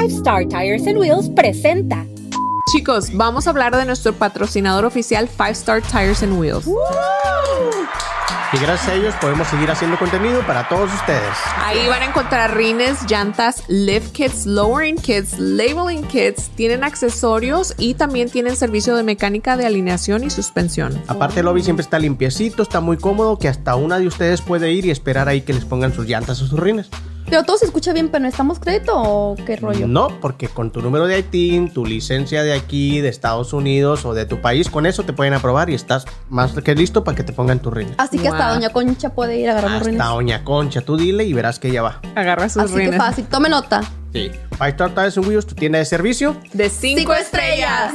Five Star Tires and Wheels presenta. Chicos, vamos a hablar de nuestro patrocinador oficial Five Star Tires and Wheels. Y gracias a ellos podemos seguir haciendo contenido para todos ustedes. Ahí van a encontrar rines, llantas, lift kits, lowering kits, labeling kits, tienen accesorios y también tienen servicio de mecánica de alineación y suspensión. Aparte el lobby siempre está limpiecito, está muy cómodo, que hasta una de ustedes puede ir y esperar ahí que les pongan sus llantas o sus rines. Pero todo se escucha bien, pero ¿necesitamos crédito o qué rollo? No, porque con tu número de ITIN, tu licencia de aquí, de Estados Unidos o de tu país, con eso te pueden aprobar y estás más que listo para que te pongan tus rines. Así que hasta. Doña Concha puede ir a agarrar los Hasta rines. Doña Concha, tú dile y verás que ella va. Agarra sus Así que rines. fácil. Tome nota. Sí. Five Star Tires and Wheels, tu tienda de servicio. De cinco, Cinco estrellas.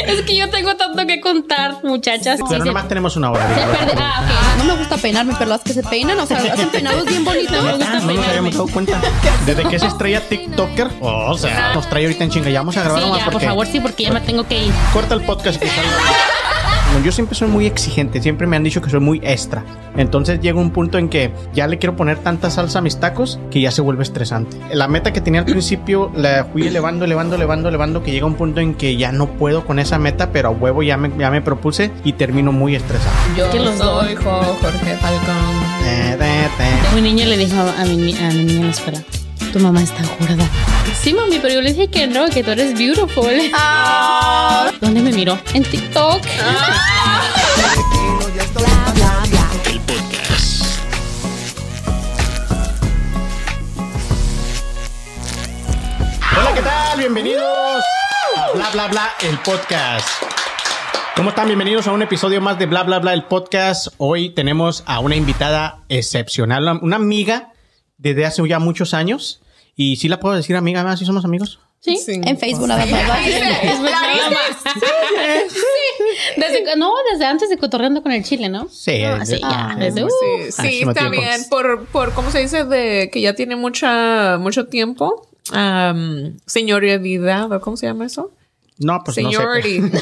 Es que yo tengo tanto que contar, muchachas. Pero Sí, nomás se- tenemos una hora. se perde- Ah, ok. No me gusta peinarme, pero las que se peinan, o sea, hacen peinados bien bonitos. Ah, no nos habíamos dado cuenta. Desde que es estrella TikToker, oh, o sea, nos trae ahorita en chinga. Ya vamos a grabar Sí, nomás ya, por porque favor, sí, porque ya me tengo que ir. corta el podcast. Bueno, Yo siempre soy muy exigente, siempre me han dicho que soy muy extra. Entonces llega un punto en que ya le quiero poner tanta salsa a mis tacos que ya se vuelve estresante. La meta que tenía al principio la fui elevando, elevando, elevando, elevando, que llega un punto en que ya no puedo con esa meta, pero a huevo ya me, ya me propuse y termino muy estresado. Yo que los soy Jo- Jorge Falcón. Eh. Un niño le dijo a mi, a mi niña en la escuela, tu mamá está gorda. Sí, mami, pero yo le dije que no, que tú eres beautiful. ¿Dónde me miró? En TikTok. Hola, ¿qué tal? Bienvenidos Bla Bla Bla, el podcast. ¿Cómo están? Bienvenidos a un episodio más de Bla Bla Bla, el podcast. Hoy tenemos a una invitada excepcional, una- una amiga desde hace ya muchos años. Y sí la puedo decir amiga, ¿verdad? ¿Sí somos amigos? Sí. Sí. En Facebook nada más. ¿vale? Es verdad, mamá. Sí. Desde, no, desde antes de cotorreando con el chile, ¿no? Sí, Ah, desde- sí, ya. ah, desde, uh, Sí, sí, bien. Por, por, ¿cómo se dice? De que ya tiene mucha, mucho tiempo. Um, señoridad, ¿o ¿cómo se llama eso? No, pues no sé. Seniority.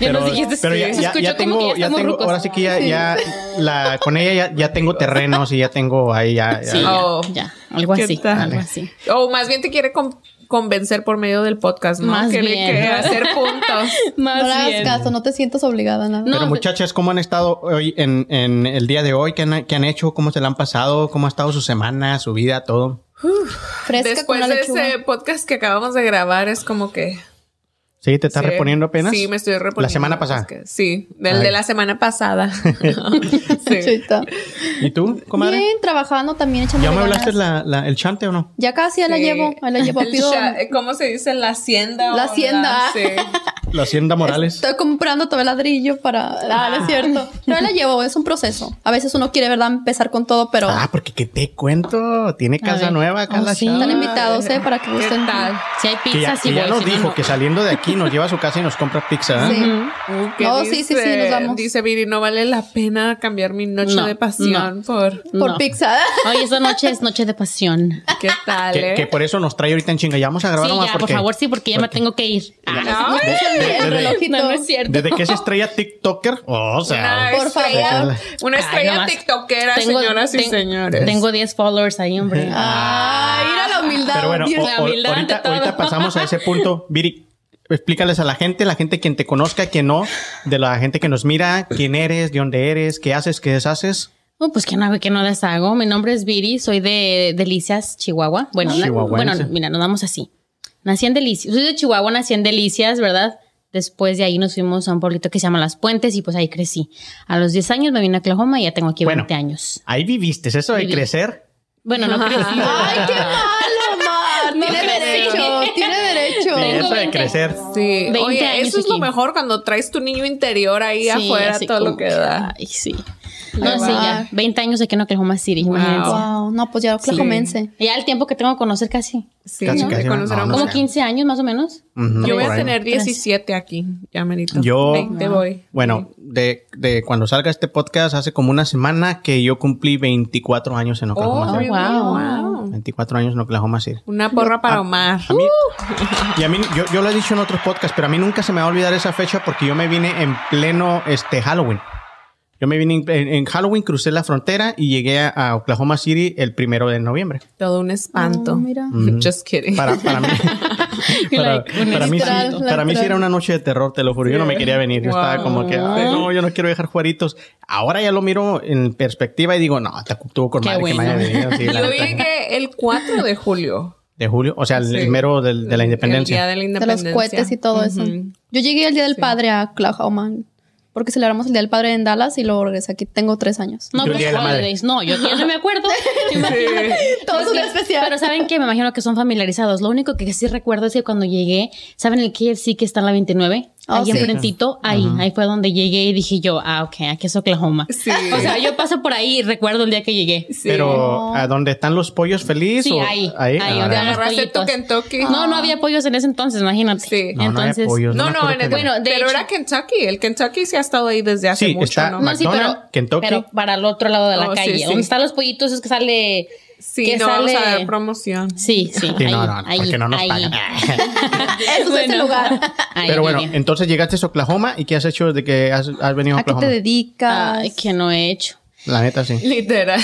Ya nos dijiste, pero ya, ya- ya como tengo, que ya tengo, rucos. ahora sí que ya, ya la, con ella ya, ya tengo terrenos y ya tengo ahí ya. ya- Sí, ya, Oh. ya, algo ¿Qué así, algo así. o más bien te quiere con- convencer por medio del podcast, ¿no? Más quiere bien. que hacer puntos. Más No le hagas bien. caso, no te sientas obligada a nada. No, Pero muchachas, ¿cómo han estado hoy en, en el día de hoy? ¿Qué han, qué han hecho? ¿Cómo se la han pasado? ¿Cómo ha estado su semana, su vida, todo? Fresca con Después de ese podcast que acabamos de grabar, es como que. ¿Sí? ¿Te estás sí. reponiendo apenas? Sí, me estoy reponiendo. ¿La semana pasada? Es que- sí, del Ay. de la semana pasada. sí. Chita. ¿Y tú, comadre? Bien, trabajando también, echando ¿Ya me hablaste la, la- el chante o no? Ya casi, ya la Sí. llevo, ahí la llevo. El Pido, cha- ¿Cómo se dice? La hacienda. La hacienda. sí. La Hacienda Morales. Estoy comprando todo el ladrillo para... Ah, no es cierto. Pero la llevo, es un proceso. A veces uno quiere, ¿verdad? Empezar con todo, pero... Ah, porque ¿qué te cuento? Tiene casa nueva acá Oh, la sí. Están invitados, ¿eh? Para que ¿Qué gusten. tal? Si hay Que ya, pizza, sí que ya nos si no, dijo no. que saliendo de aquí nos lleva a su casa y nos compra pizza. ¿eh? Sí. Uh, ¿qué No, sí, sí, sí, nos vamos. Dice Viri, no vale la pena cambiar mi noche No, de pasión por... Por No. pizza. Hoy esta noche es noche de pasión. ¿Qué tal, Que, eh? que por eso nos trae ahorita en chinga. Ya vamos a grabar Sí, nomás ya, por porque favor, sí, porque ya me tengo que ir. No, El relojito. No, no es cierto. Desde que es estrella TikToker, oh, o sea, Una Por estrella, favor. una Ay, estrella nomás. tiktokera, Tengo- señoras y ten- señores. Tengo 10 followers ahí, hombre. Ay, mira la humildad. pero bueno, o- la humildad ahorita, ante todo. ahorita pasamos a ese punto. Viri, explícales a la gente, la gente quien te conozca, quien no, de la gente que nos mira, quién eres, de dónde eres, qué haces, qué deshaces. Oh, pues que no, que no les hago. Mi nombre es Viri, soy de Delicias, Chihuahua. Bueno, na- Chihuahuense. bueno, mira, nos damos así. Nací en Delicias, soy de Chihuahua, nací en Delicias, ¿verdad? Después de ahí nos fuimos a un pueblito que se llama Las Puentes y pues ahí crecí. A los 10 años me vine a Oklahoma y ya tengo aquí Bueno. 20 años. Ahí viviste, eso de Viví. crecer. Bueno, no crecí. Ay, qué malo, Mar. No Tiene crecí. derecho, tiene derecho. Sí, Tengo eso de 20. crecer. Sí, 20 oye, años eso es lo mejor cuando traes tu niño interior ahí Sí, afuera, todo como lo que da. Ay, sí. No, sí, ya. bar. 20 años aquí en Oklahoma City, Wow. imagínense. Wow, no, pues ya oklahomense. Ya el tiempo que tengo que conocer casi. Sí, Casi, ¿no? casi, a no, no Como sé. 15 años más o menos. Ujú, Yo voy a tener 17 aquí, ya merito. Yo- 20 voy. Bueno, de, de cuando salga este podcast, hace como una semana que yo cumplí 24 años en Oh, Oklahoma City. really? wow. Wow. 24 años en Oklahoma City. Una porra para Omar. A mí, y a mí, yo, yo lo he dicho en otros podcasts, pero a mí nunca se me va a olvidar esa fecha porque yo me vine en pleno este Halloween. Yo me vine en, en Halloween, crucé la frontera y llegué a, a Oklahoma City el primero de noviembre. Todo un espanto. Oh, mira. Just kidding. Para, para mí, para, Like, para mí, sí, para mí sí era una noche de terror, te lo juro. Yo no me quería venir. Yo estaba como que, "Ay, no, yo no quiero dejar juaritos. Ahora ya lo miro en perspectiva y digo, no, te tuvo con Qué madre que me bueno. haya venido. sí, Yo llegué el 4 de julio. De julio, o sea, el, Sí. el mero del- de la El día independencia. de la De independencia. los cohetes y todo eso. Ujú. Yo llegué el Día del Padre a Oklahoma porque celebramos el Día del Padre en Dallas y luego regresé aquí. Tengo tres años. No, el pues. No, yo ya no me acuerdo. Todo es un especial. Pero saben que me imagino que son familiarizados. Lo único que sí recuerdo es que cuando llegué, ¿saben el KFC que está en la 29? Oh, ahí sí. enfrentito, ahí, ahí fue donde llegué y dije yo, ah, ok, aquí es Oklahoma. Sí. O sea, yo paso por ahí y recuerdo el día que llegué. Sí. Pero, ¿a dónde están los pollos felices? Sí, o- ahí, Ahí, ahí, Ah, donde ¿Te van los agarraste tu pollitos. Kentucky? No, no había pollos en ese entonces, imagínate. Sí. No, no había Entonces, pollos. No, no, acuerdo en el, había. Bueno, de pero hecho- era Kentucky. El Kentucky sí ha estado ahí desde hace Sí, mucho, está- ¿no? No, sí, pero, McDonald's, Kentucky. pero para el otro lado de la Oh, sí, calle. sí. Donde están los pollitos es que sale... Sí, que no sale... vamos a dar promoción. Sí, sí. Sí, ahí, no, no, no, ahí, porque no nos ahí. pagan. Eso es ese lugar. Ahí, Pero bueno, entonces llegaste a Oklahoma y ¿qué has hecho desde que has, has venido a ¿A qué te Oklahoma? dedicas? Ay, que no he hecho. La neta, sí. Literal.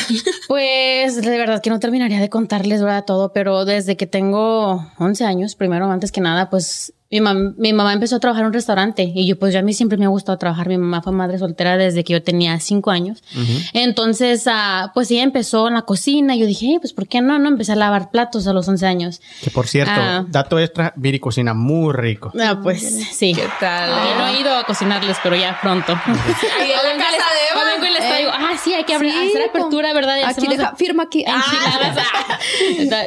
Pues de verdad que no terminaría de contarles ¿verdad? todo, pero desde que tengo 11 años, primero, antes que nada, pues mi, mam- mi mamá empezó a trabajar en un restaurante y yo pues ya a mí siempre me ha gustado trabajar. Mi mamá fue madre soltera desde que yo tenía 5 años. Entonces, ah, pues ella empezó en la cocina y yo dije, "Hey, pues ¿por qué no? No empecé a lavar platos a los 11 años. Que por cierto, Ah. dato extra, Viri cocina muy rico. Ah, pues sí. ¿Qué tal? Yo no he ido a cocinarles, pero ya pronto. Ahí en la casa de Eva. Vengo y les traigo, ah, sí, hay que abrir, Sí, hacer apertura, ¿verdad? Y Aquí deja, firma aquí. Enchiladas. ah.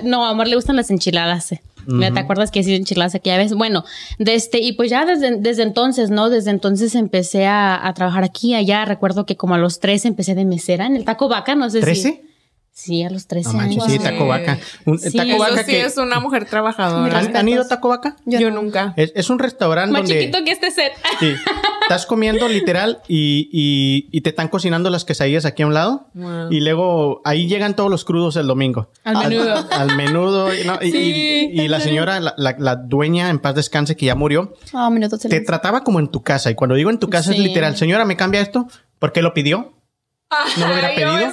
No, a amor le gustan las enchiladas. eh. ¿Me ¿Te acuerdas que hice enchiladas aquella vez? Bueno, desde, este, y pues ya desde, desde entonces, ¿no? Desde entonces empecé a, a trabajar aquí, allá. Recuerdo que como a los 13 empecé de mesera en el Taco Vaca, no sé si. ¿13? Sí, a los 13 No manches, años. sí, Taco Vaca. Un, Sí, taco eso Vaca Eso sí que... es una mujer trabajadora. ¿Han, han ido a Taco Vaca? Yo, nunca. Es, es un restaurante Más donde... chiquito que este set. Sí. Estás comiendo literal y, y, y te están cocinando las quesadillas aquí a un lado. Wow. Y luego ahí llegan todos los crudos el domingo. Al menudo. Al, menudo. y no, y, Sí, y- y la señora, la, la- la dueña, en paz descanse, que ya murió, Ah, minutos te trataba como en tu casa. Y cuando digo en tu casa Sí. es literal, señora, ¿me cambia esto? ¿Por qué lo pidió? ¿No lo hubiera Ay, yo pedido?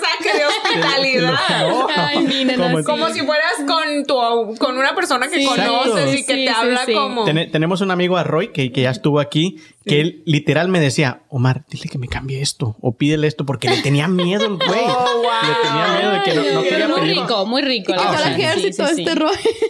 Ay, Como- si fueras con tu con una persona que Sí. conoces y que Sí, te sí, habla sí. como Tene- tenemos un amigo a Roy que, que ya estuvo aquí, que él literal me decía, Omar, dile que me cambie esto o pídele esto porque le tenía miedo el güey. Oh, wow. Le tenía miedo de que no, no Pero quería muy rico, muy rico. Y que Sí, sí, este.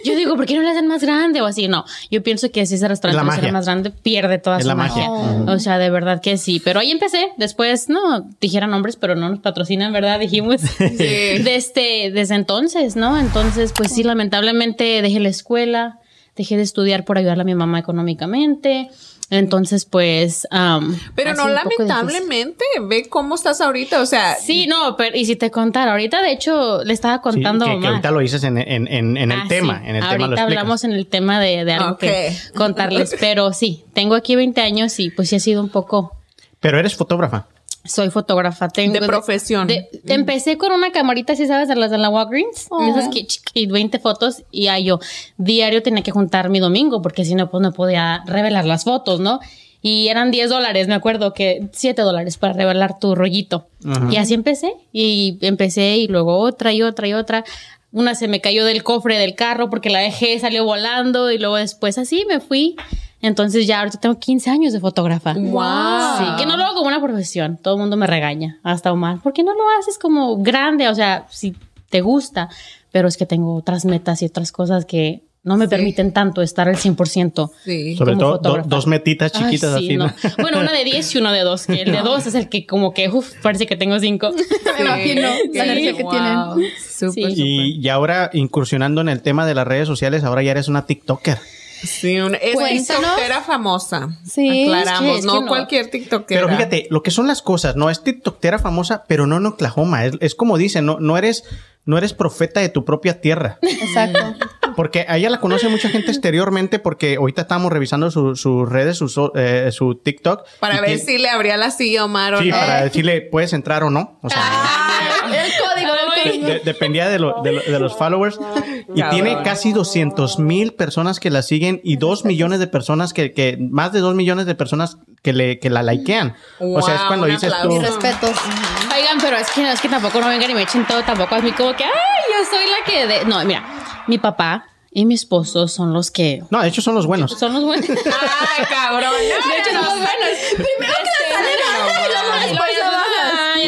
Yo digo, ¿por qué no le hacen más grande o así? No, yo pienso que si ese restaurante magia. más grande, pierde toda Es su la magia. magia. O sea, de verdad que sí. Pero ahí empecé. Después, no, dijeran nombres, pero no nos patrocinan, ¿verdad? Dijimos. Desde, desde entonces, ¿no? Entonces, pues sí, lamentablemente dejé la escuela, dejé de estudiar por ayudarle a mi mamá económicamente. Entonces, pues... am, Pero no lamentablemente, ve cómo estás ahorita, o sea, Sí, no, pero y si te contara, ahorita de hecho le estaba Sí, contando que, a que Omar. ahorita lo dices en, en, en, en el Ah, tema. sí. En el Ahorita tema lo hablamos en el tema de, de algo que contarles, pero sí, tengo aquí 20 años y pues sí ha sido un poco. Pero eres fotógrafa. Soy fotógrafa, tengo De profesión. de- empecé con una camarita, si sabes, de las de la Walgreens, Oh. de esas que y 20 fotos y ahí yo diario tenía que juntar mi domingo porque si no pues no podía revelar las fotos, ¿no? Y eran 10 dólares, me acuerdo que 7 dólares para revelar tu rollito. Y así empecé y empecé y luego otra y otra y otra. Una se me cayó del cofre del carro porque la dejé, salió volando y luego después así me fui. Entonces ya ahorita tengo 15 años de fotógrafa. Wow. Sí, que no lo hago como una profesión. Todo el mundo me regaña, hasta Omar. ¿Por qué no lo haces como grande? O sea, si te gusta, pero es que tengo otras metas y otras cosas que no me permiten tanto estar al 100%. sí. Sobre como todo do- dos metitas Ay, chiquitas sí, así, ¿no? no. Bueno, una de 10 y una de 2. Que el de 2 es el que como que, uff, parece que tengo 5. Me imagino la energía que tienen. Súper, Sí. súper. Y, y ahora incursionando en el tema de las redes sociales, ahora ya eres una TikToker. Sí, una, es Cuéntanos. tiktokera famosa. Sí, Aclaramos, es que- es no, que no. cualquier tiktokera. Pero fíjate, lo que son las cosas, no es TikTokera famosa, pero no en Oklahoma. Es, es como dicen, no, no eres, no eres profeta de tu propia tierra. Exacto. Porque a ella la conoce mucha gente exteriormente porque ahorita estábamos revisando su- sus redes, su, so- eh, su TikTok. Para ver que- si le abría la silla a Omar o Sí, no. para decirle, puedes entrar o no. O sea, el de- de- dependía de, lo- de lo- de los followers. Y Cabrón. tiene casi 200 mil personas que la siguen y 2 millones de personas que, que más de 2 millones de personas que, le, que la likean. o sea, es cuando dices aplauso. tú. Mis respetos. Oigan, pero es que, es que tampoco no vengan y me echen todo, tampoco a mí como que, ay, yo soy la que... De... No, mira, mi papá y mi esposo son los que... No, de hecho son los buenos. Son los buenos. Ay, cabrón. De hecho, son los buenos. Primero que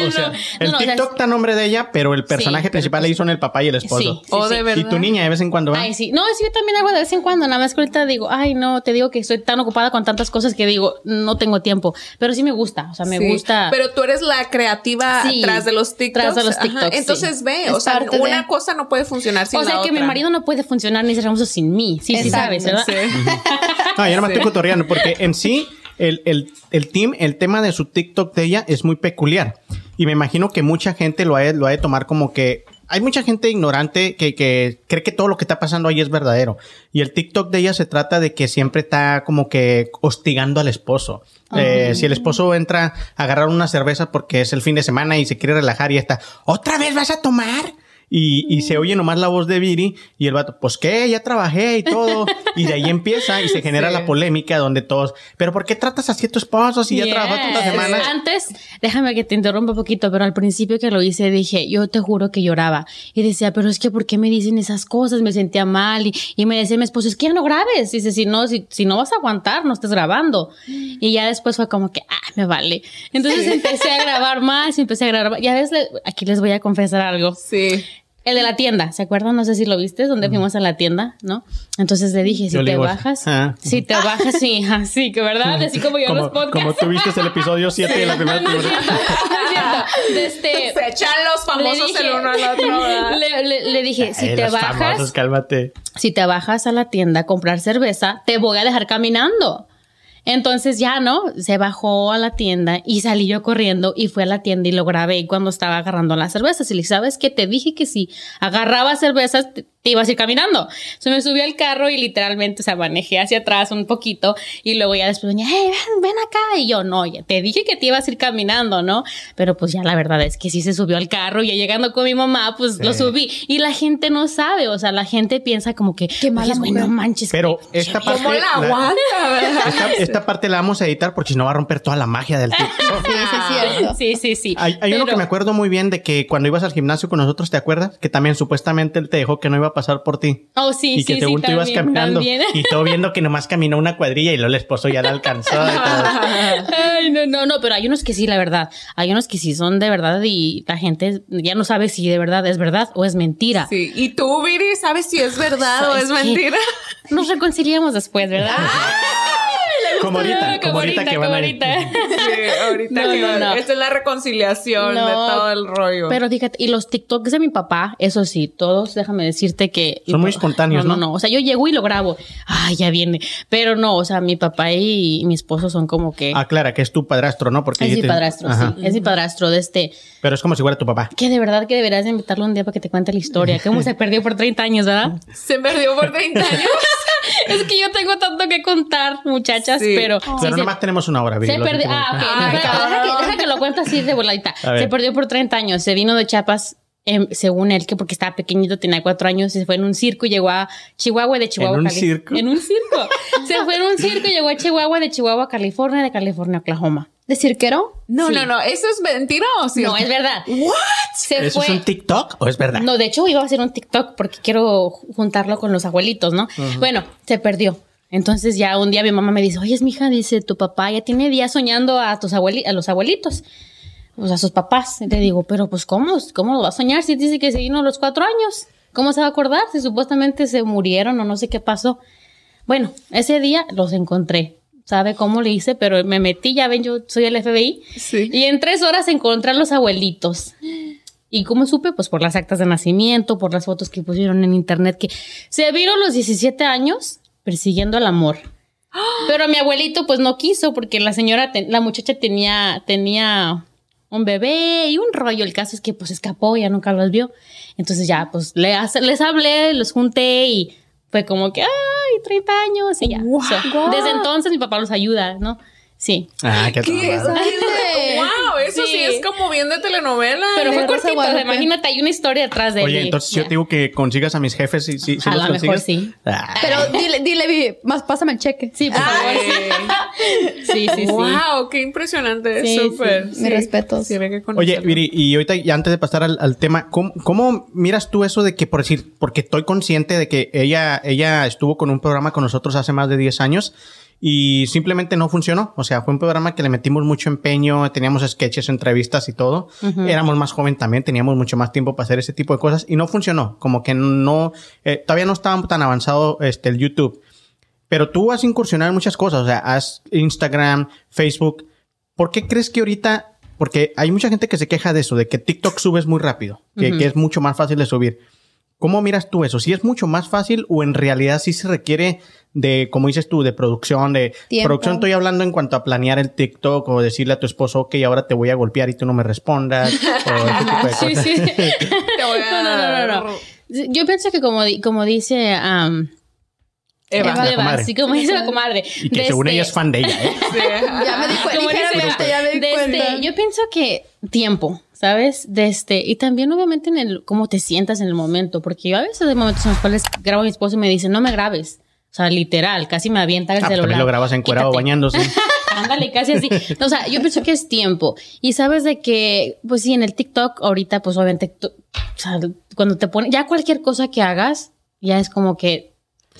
O sea, el TikTok está a nombre de ella, pero el personaje principal pues- ahí son el papá y el esposo. Sí, sí, sí. de Y verdad. tu niña de vez en cuando va. Ay, sí. No, sí, yo también hago de vez en cuando. Nada más que ahorita digo, ay, no, te digo que estoy tan ocupada con tantas cosas que digo, no tengo tiempo. Pero sí me gusta. O sea, me Sí, gusta. Pero tú eres la creativa Sí, tras de los TikToks. tras de los Ajá, TikToks, Entonces sí. ve, o sea, una cosa no puede funcionar sin o sea, la que mi marido no puede funcionar ni ser famoso sin mí. Sí, sí sabes, ¿verdad? Sí. No, yo no me estoy cotorreando porque en sí el, el, el team, el tema de su TikTok de ella es muy peculiar. Y me imagino que mucha gente lo ha, de- lo ha de tomar como que... Hay mucha gente ignorante que, que cree que todo lo que está pasando ahí es verdadero. Y el TikTok de ella se trata de que siempre está como que hostigando al esposo. Eh, si el esposo entra a agarrar una cerveza porque es el fin de semana y se quiere relajar y está, ¿otra vez vas a tomar? Y, y se oye nomás la voz de Viri y el vato, pues qué, ya trabajé y todo. Y de ahí empieza y se genera Sí. la polémica donde todos, pero ¿por qué tratas así a tu esposo si ya Yes. trabajó toda la semana? Antes, déjame que te interrumpa un poquito, pero al principio que lo hice dije, yo te juro que lloraba. Y decía, pero es que ¿por qué me dicen esas cosas? Me sentía mal. Y, y me decía mi esposo, es que ya no grabes. Dice, si no, si, si no vas a aguantar, no estés grabando. Y ya después fue como que, ah, me vale. Entonces empecé a grabar más y empecé a grabar más. Ya ves, aquí les voy a confesar algo. Sí. El de la tienda, ¿se acuerdan? No sé si lo viste, donde fuimos a la tienda, ¿no? Entonces le dije, si Yo te digo, bajas, ah. si te bajas, sí, así que verdad, así como yo en los Como, podcasts. como tú viste el episodio 7 de la primera No, temporada. este, Se echan los famosos le dije- el uno al otro. ¿verdad? le, le- le dije, si Ay, te los bajas, famosos, cálmate. si te bajas a la tienda a comprar cerveza, te voy a dejar caminando. Entonces ya, ¿no? Se bajó a la tienda y salí yo corriendo y fui a la tienda y lo grabé cuando estaba agarrando las cervezas. Y le dije, ¿sabes qué? Te dije que si agarraba cervezas, te, te ibas a ir caminando. Se me subí al carro y literalmente, o sea, manejé hacia atrás un poquito y luego ya después venía, hey, ven, ven acá. Y yo, no, ya te dije que te ibas a ir caminando, ¿no? Pero pues ya la verdad es que sí se subió al carro y ya llegando con mi mamá, pues lo subí. Y la gente no sabe, o sea, la gente piensa como que, Qué mala "Oye, güey, mujer". no manches. Pero que- esta parte... ¿Cómo la aguanta? verdad? esta, esta parte la vamos a editar porque si no va a romper toda la magia del TikTok. Sí, sí, es cierto. Sí, sí, sí. Hay, hay uno que me acuerdo muy bien de que cuando ibas al gimnasio con nosotros, ¿te acuerdas? Que también supuestamente él te dejó que no iba a pasar por ti. Oh, sí, y que sí, según sí, tú ibas caminando. también. Y todo viendo que nomás caminó una cuadrilla y luego el esposo ya la alcanzó. y todo. Ay, no, no, no, pero hay unos que sí, la verdad. Hay unos que sí son de verdad y la gente ya no sabe si de verdad es verdad o es mentira. Sí. Y tú, Viri, ¿sabes si es verdad o Es mentira? Nos reconciliamos después, ¿verdad? como ahorita, como ahorita que van a. Sí, ahorita No, que no, no. esta es la reconciliación No, de todo el rollo. Pero fíjate, y los TikToks de mi papá, eso sí, todos, déjame decirte que... Son muy espontáneos, no, ¿no? No, no, o sea, yo llego y lo grabo. Ay, ya viene. Pero no, o sea, mi papá y, mi esposo son como que... Aclara que es tu padrastro, ¿no? Porque es mi padrastro, Ajá. sí. Es mi padrastro de este... Pero es como si fuera tu papá. Que de verdad que deberías de invitarlo un día para que te cuente la historia. Cómo se perdió por 30 años, ¿verdad? Se perdió por 30 años. es que yo tengo tanto que contar, muchachas, Sí. pero... Pero sí, se- nomás tenemos una hora, se perdió. Ah, ok. Pero deja, que, deja que lo cuente así de voladita. A. Se perdió por 30 años. Se vino de Chiapas, em, según él, que porque estaba pequeñito, tenía cuatro años, se fue en un circo y llegó a Chihuahua de Chihuahua. un Cali- circo? En un circo. se fue en un circo y llegó a Chihuahua de Chihuahua, California, de California, Oklahoma. ¿De cirquero? No, Sí. no, no. ¿Eso es mentira o sí? No, es verdad. ¿What? Se ¿Eso fue. es un TikTok o es verdad? No, de hecho iba a hacer un TikTok porque quiero juntarlo con los abuelitos, ¿no? Bueno, se perdió. Entonces ya un día mi mamá me dice, oye, mija, dice, tu papá ya tiene días soñando a tus abueli a los abuelitos, o sea, a sus papás. Y le digo, pero pues ¿cómo? ¿Cómo lo va a soñar si dice que se vino a los cuatro años? ¿Cómo se va a acordar si supuestamente se murieron o no sé qué pasó? Bueno, ese día los encontré. ¿Sabe cómo le hice? Pero me metí, ya ven, yo soy el FBI. Sí. Y en tres horas encontré a los abuelitos. ¿Y cómo supe? Pues por las actas de nacimiento, por las fotos que pusieron en internet, que se vieron los 17 años persiguiendo al amor. Pero mi abuelito pues no quiso porque la señora, la muchacha tenía, tenía un bebé y un rollo. El caso es que pues escapó, ya nunca los vio. Entonces ya pues le hace- les hablé, los junté y fue como que, ay, 30 años y ya. Wow. So, desde entonces mi papá los ayuda, ¿no? Sí. Ah, qué ¿Qué es? ¡Wow! Eso sí, Sí. es como bien de telenovela. Pero fue cortito, o sea, Guadalupe. imagínate, hay una historia detrás de Oye, él. entonces yo te digo que consigas a mis jefes y si, si A los lo mejor consigues. sí. Ah. Pero dile, dile, más pásame el cheque. Sí, por favor. Sí, sí, sí. Wow, qué impresionante. Sí, Súper. sí. Sí, había que Oye. Viri, y ahorita ya antes de pasar al, al tema, ¿cómo, cómo miras tú eso de que, por decir, porque estoy consciente de que ella, ella estuvo con un programa con nosotros hace más de 10 años y simplemente no funcionó? O sea, fue un programa que le metimos mucho empeño, teníamos sketches, entrevistas y todo. Éramos más joven también, teníamos mucho más tiempo para hacer ese tipo de cosas y no funcionó. Como que no, eh, todavía no estaba tan avanzado este, el YouTube. Pero tú has incursionado en muchas cosas, o sea, has Instagram, Facebook. ¿Por qué crees que ahorita, porque hay mucha gente que se queja de eso, de que TikTok subes muy rápido, que, que es mucho más fácil de subir? ¿Cómo miras tú eso? ¿Si es mucho más fácil o en realidad sí se requiere de, como dices tú, de producción, de Tiempo. producción estoy hablando en cuanto a planear el TikTok o decirle a tu esposo, ok, ahora te voy a golpear y tú no me respondas, o ese tipo de Sí, cosas. sí. Te voy a No, no, no, no, no. Yo pienso que como, como dice um, Eva. Eva, sí, como dice la comadre. Y que según este- ella es fan de ella, ¿eh? Sí. Ya me di cuenta. ya me di este, cuenta. yo pienso que tiempo, ¿sabes? De este, y también obviamente en el cómo te sientas en el momento, porque yo a veces hay momentos en los cuales grabo a mi esposo y me dice, no me grabes. O sea, literal, casi me avienta el Ah, pues celular. lo grabas encuerado Quítate. bañándose. Ándale, casi así. O sea, yo pienso que es tiempo. Y sabes de que, pues sí, en el TikTok ahorita, pues obviamente, tú- o sea, cuando te ponen, ya cualquier cosa que hagas, ya es como que...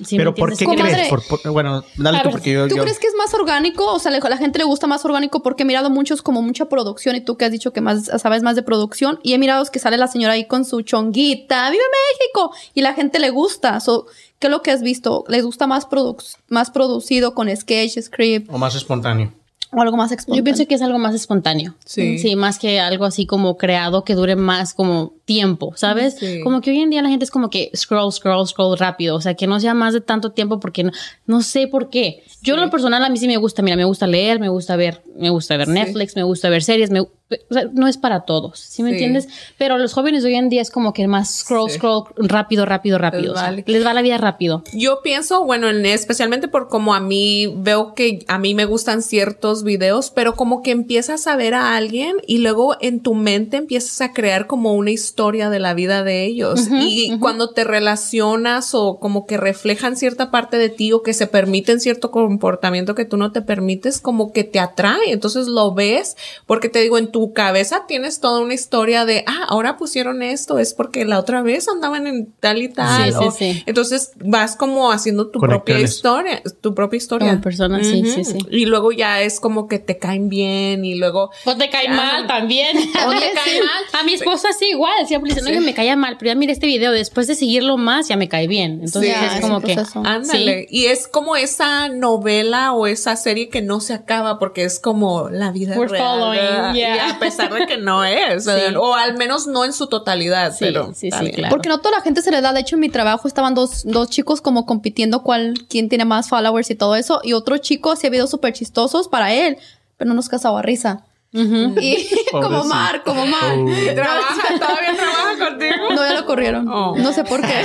¿sí me Pero ¿por qué Comadre. crees? Por- por- bueno, dale tú ver, porque yo... ¿Tú yo- crees que es más orgánico? O sea, le- a la gente le gusta más orgánico porque he mirado muchos como mucha producción y tú que has dicho que más sabes más de producción y he mirado que sale la señora ahí con su chonguita, ¡Viva México! Y la gente le gusta. So, ¿Qué es lo que has visto? ¿Les gusta más, produ- más producido con sketch, script O más espontáneo. o algo más espontáneo? Yo pienso que es algo más espontáneo. Sí. Sí, más que algo así como creado que dure más como tiempo, ¿sabes? Sí. Como que hoy en día la gente es como que scroll, scroll, scroll rápido. O sea, que no sea más de tanto tiempo porque no, no sé por qué. Yo en lo personal a mí sí me gusta, mira, me gusta leer, me gusta ver, me gusta ver Netflix, me gusta ver series, me, o sea, no es para todos, ¿sí me Sí. entiendes? Pero los jóvenes de hoy en día es como que más scroll, Sí. scroll, rápido, rápido, rápido. O sea, vale. les va la vida rápido. Yo pienso, bueno, en- especialmente por como a mí veo que a mí me gustan ciertos videos, pero como que empiezas a ver a alguien y luego en tu mente empiezas a crear como una historia de la vida de ellos. y cuando te relacionas o como que reflejan cierta parte de ti o que se permiten cierto comportamiento que tú no te permites, como que te atrae. Entonces lo ves porque te digo, en tu cabeza tienes toda una historia de, ah, ahora pusieron esto, es porque la otra vez andaban en tal y tal. Sí, sí, o- sí. entonces vas como haciendo tu propia historia, tu propia historia. Como persona, sí, sí, sí. Y luego ya es como que te caen bien y luego O te cae Ajá. mal también. O te cae mal. A mi esposa sí, igual. Siempre dice, no, Sí. que me caía mal, pero ya mire este video. Después de seguirlo más, ya me cae bien. Entonces Sí, es es como que. Ándale. Y es como esa novela o esa serie que no se acaba porque es como la vida We're real. following, ¿verdad? yeah. Y a pesar de que no es, o al menos no en su totalidad. Sí, pero sí, sí, claro. Porque no toda la gente se le da. De hecho, en mi trabajo estaban dos, dos chicos como compitiendo cuál, quién tiene más followers y todo eso. Y otro chico hacía videos súper chistosos para él, pero no nos casaba risa. Y como. Mar, como Mar. Oh. ¿Trabaja? ¿Todavía trabaja contigo? No, ya lo corrieron. Oh. No sé por qué.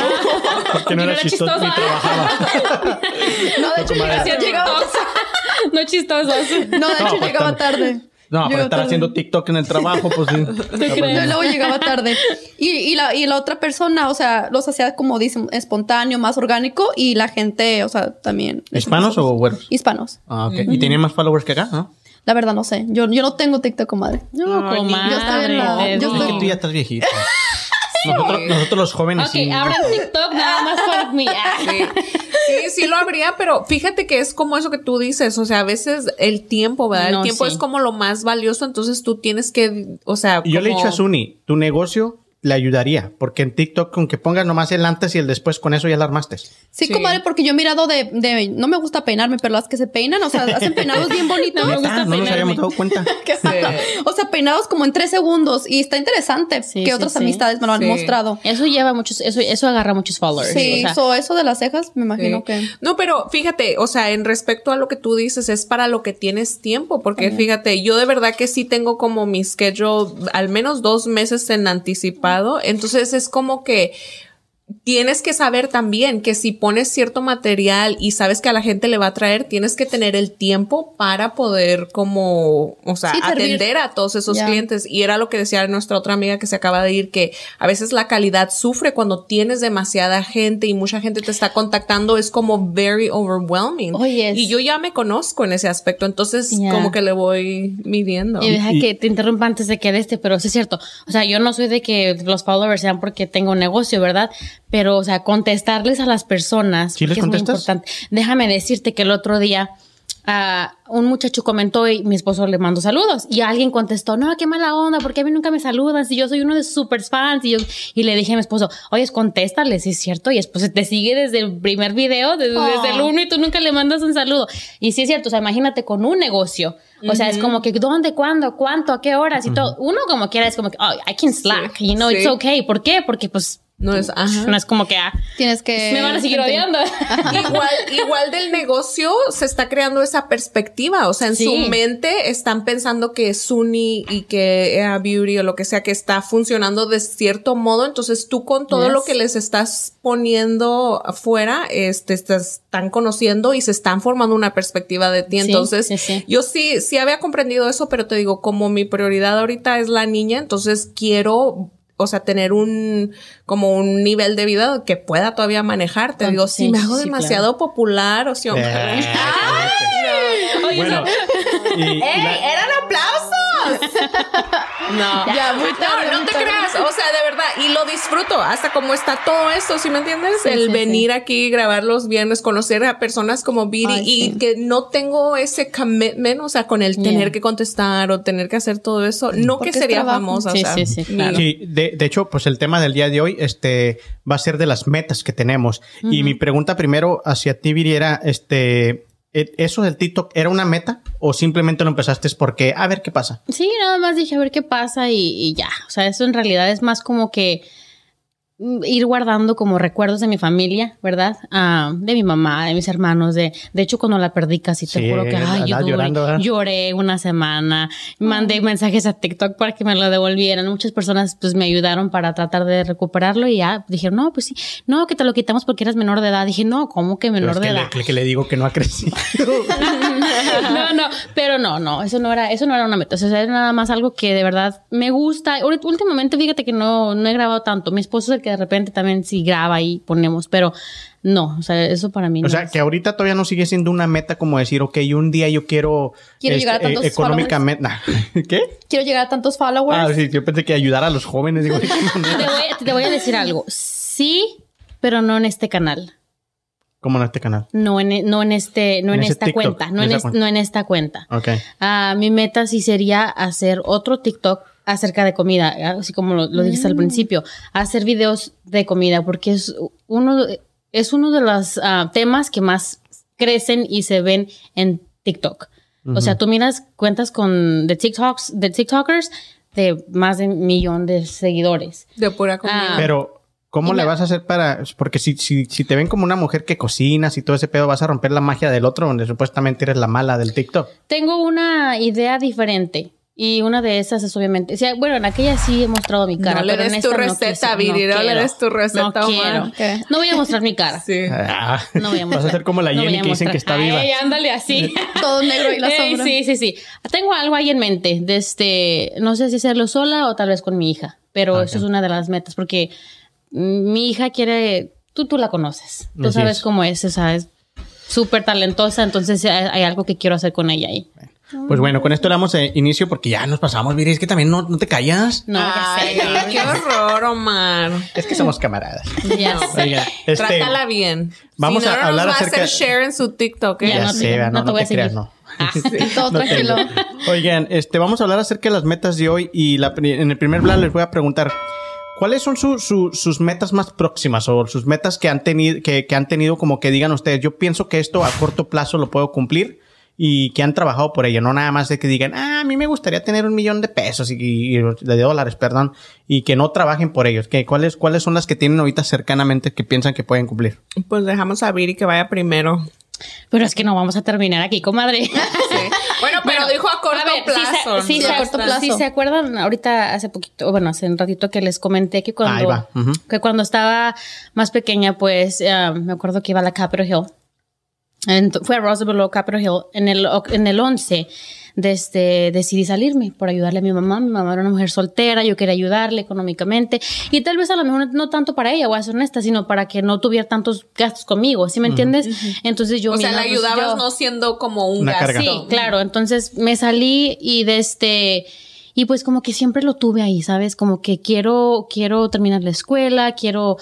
Porque no no era chistoso ni trabajaba. No, de hecho, llegaba, llegaba, no chistosos. no, de hecho, pues, llegaba tarde. No, para estar tarde. haciendo TikTok en el trabajo, pues sí. No, y luego llegaba tarde. Y, y, la, y la otra persona, o sea, los hacía como dicen, espontáneo, más orgánico. Y la gente, o sea, también. ¿Hispanos o güeros? Hispanos. Ah, ok. Y tiene más followers que acá, ¿no? La verdad, no sé. Yo, yo no tengo TikTok, comadre. No, Ay, comadre. yo estoy en la- Leslie. yo Es estoy- que tú ya estás viejita. Nosotros, nosotros los jóvenes Ok, sí. abran TikTok nada más por mí. Ah. Sí. sí, sí lo habría, pero fíjate que es como eso que tú dices, o sea, a veces el tiempo, ¿verdad? No, el tiempo sí. es como lo más valioso, entonces tú tienes que, o sea, Y yo le he como- dicho a Suni, tu negocio le ayudaría, porque en TikTok con que pongas nomás el antes y el después, con eso ya la armaste. Sí, Sí. comadre, porque yo he mirado de, de. No me gusta peinarme, pero las que se peinan, o sea, hacen peinados bien bonitos. No me gusta no nos habíamos dado cuenta. o sea, peinados como en tres segundos. Y está interesante. Sí, que sí, otras sí. amistades me lo han Sí. mostrado. Eso lleva muchos, eso, eso agarra muchos followers. Sí, o sea, so, eso de las cejas, me imagino Sí. que. No, pero fíjate, o sea, en respecto a lo que tú dices, es para lo que tienes tiempo, porque fíjate, yo de verdad que sí tengo como mi schedule al menos dos meses en entonces es como que tienes que saber también que si pones cierto material y sabes que a la gente le va a traer, tienes que tener el tiempo para poder como, o sea, Sí, atender a todos esos clientes. Y era lo que decía nuestra otra amiga que se acaba de ir, que a veces la calidad sufre cuando tienes demasiada gente y mucha gente te está contactando, es como very overwhelming. Oye, es- Y yo ya me conozco en ese aspecto, entonces como que le voy midiendo. Y deja Y- que te interrumpa antes de que de este, pero sí es cierto. O sea, yo no soy de que los followers sean porque tengo un negocio, ¿verdad? Pero, o sea, contestarles a las personas. ¿Sí les es muy importante. Déjame decirte que el otro día ah, un muchacho comentó y mi esposo le mandó saludos y alguien contestó, no, qué mala onda, porque a mí nunca me saludan si yo soy uno de sus super fans y yo y le dije a mi esposo, oye, contéstale, si es cierto, y después te sigue desde el primer video, desde, Oh. desde el uno y tú nunca le mandas un saludo. Y sí es cierto, o sea, imagínate con un negocio, o sea, es como que dónde, cuándo, cuánto, a qué horas y todo. Uno como quiera es como que, oh, I can slack, you know, Sí. it's okay. ¿Por qué? Porque pues No es, ajá. no es como que ah, Tienes que. me van a seguir odiando. Igual, igual del negocio se está creando esa perspectiva. O sea, en Sí. su mente están pensando que Sunny y que Era Beauty o lo que sea que está funcionando de cierto modo. Entonces tú con todo Yes. lo que les estás poniendo afuera, este, te están conociendo y se están formando una perspectiva de ti. Sí, Entonces, sí, sí. yo sí, sí había comprendido eso, pero te digo, como mi prioridad ahorita es la niña, entonces quiero o sea, tener un, como un nivel de vida que pueda todavía manejar. Te Con- digo, sí, si me hago sí, demasiado popular, o si... Eh, Oye, bueno, y- y la- ¡Eran aplausos! No, Ya, muy tarde, no, no muy te tarde. creas. O sea, de verdad, y lo disfruto hasta como está todo esto, ¿sí me entiendes? Sí, El sí, venir aquí, grabar los viernes, conocer a personas como Viri Ay, y sí. que no tengo ese commitment, o sea, con el tener Yeah. que contestar o tener que hacer todo eso. No Porque que sería famosa, Sí, o sea, sí, sí, ni- claro. Sí, de, de hecho, pues el tema del día de hoy este, va a ser de las metas que tenemos. Y mi pregunta primero hacia ti, Viri, era, este, ¿e- ¿eso del TikTok era una meta o simplemente lo empezaste porque, a ver qué pasa? Sí, nada más dije a ver qué pasa y, y ya. O sea, eso en realidad es más como que ir guardando como recuerdos de mi familia, ¿verdad? Ah, de mi mamá, de mis hermanos, de, de hecho cuando la perdí casi te Sí, juro que ay, yo lloré una semana, mandé mensajes a TikTok para que me lo devolvieran, muchas personas pues me ayudaron para tratar de recuperarlo y ya dijeron, no, pues sí, no, que te lo quitamos porque eras menor de edad. Dije, no, ¿cómo que Pero menor es de que, edad? le, que le digo que no ha crecido. no, no, pero no, no, eso no era, eso no era una meta. O sea, era nada más algo que de verdad me gusta. Últimamente, fíjate que no, no he grabado tanto. Mi esposo es el que de repente también sí graba y ponemos, pero no, o sea, eso para mí O no sea, es. que ahorita todavía no sigue siendo una meta como decir, ok, un día yo quiero... Quiero este, llegar a tantos eh, económicamente... Nah, ¿Qué? Quiero llegar a tantos followers. Ah, sí, yo pensé que ayudar a los jóvenes. Digo, ¿de qué Te voy, a- te voy a decir algo. Sí, pero no en este canal. Como en este canal. No en, no en este, no En esta TikTok, cuenta. No en es- cuenta. no en esta cuenta. Ok. Ah, mi meta sí sería hacer otro TikTok acerca de comida, así como lo, lo dijiste al principio, hacer videos de comida, porque es uno, es uno de los ah, temas que más crecen y se ven en TikTok. O sea, tú miras cuentas con de TikToks, de TikTokers de más de un millón de seguidores. de pura comida. Ah. Pero, ¿cómo le la- vas a hacer para...? Porque si, si, si te ven como una mujer que cocinas y todo ese pedo, vas a romper la magia del otro, donde supuestamente eres la mala del TikTok. Tengo una idea diferente. Y una de esas es obviamente, o sea, bueno, en aquella sí he mostrado mi cara. No le pero en des tu esta no receta, quise- Viri, no le quiero. des tu receta, No. No voy a mostrar mi cara. sí. Ah, No voy a mostrar. Vas a ser como la No Jenny que dicen que está viva. Ay, ándale así. Todo negro y la Ey, sombra. sí, sí, sí. Tengo algo ahí en mente. De este, no sé si hacerlo sola o tal vez con mi hija, pero Ah, eso es una de las metas porque mm, mi hija quiere, tú, tú la conoces, tú Así sabes es. cómo es, o sea, es súper talentosa, entonces hay, hay algo que quiero hacer con ella ahí. Pues bueno, con esto le damos eh, inicio porque ya nos pasamos, Viri. Es que también no, no te callas. No, ya Ay, sé. qué horror, Omar. Es que somos camaradas. Ya No. sé. Oiga, este, Trátala bien. vamos Si no, a no hablar nos va acerca- a hacer share en su TikTok, ¿eh? Ya Ya no sé, no, no te voy a creas, no. Ah, Todo No tranquilo. Oigan, este, vamos a hablar acerca de las metas de hoy y la en el primer plan les voy a preguntar cuáles son su- su- sus metas más próximas o sus metas que han tenido que, que han tenido como que digan ustedes yo pienso que esto a corto plazo lo puedo cumplir y que han trabajado por ello no nada más de que digan ah, a mí me gustaría tener un millón de pesos y, y- de dólares perdón y que no trabajen por ellos que cuáles cuáles son las que tienen ahorita cercanamente que piensan que pueden cumplir Pues dejamos a Viri que vaya primero. Pero es que no vamos a terminar aquí, comadre. Sí. Bueno, pero dijo a corto A ver, si se- plazo. si se, a corto plazo. si se acuerdan, ahorita hace poquito, bueno, hace un ratito que les comenté que cuando, que cuando estaba más pequeña, pues eh, me acuerdo que iba a la Capitol Hill. Fue a Roosevelt o Capitol Hill en el, en el 11. Desde, decidí salirme por ayudarle a mi mamá. Mi mamá era una mujer soltera, yo quería ayudarle económicamente y tal vez a lo mejor no tanto para ella, voy a ser honesta, sino para que no tuviera tantos gastos conmigo, ¿sí me entiendes? Entonces yo O sea, la ayudabas yo- no siendo como un gasto. carga. Sí, claro. Entonces me salí y de este y pues como que siempre lo tuve ahí, ¿sabes? Como que quiero quiero terminar la escuela, quiero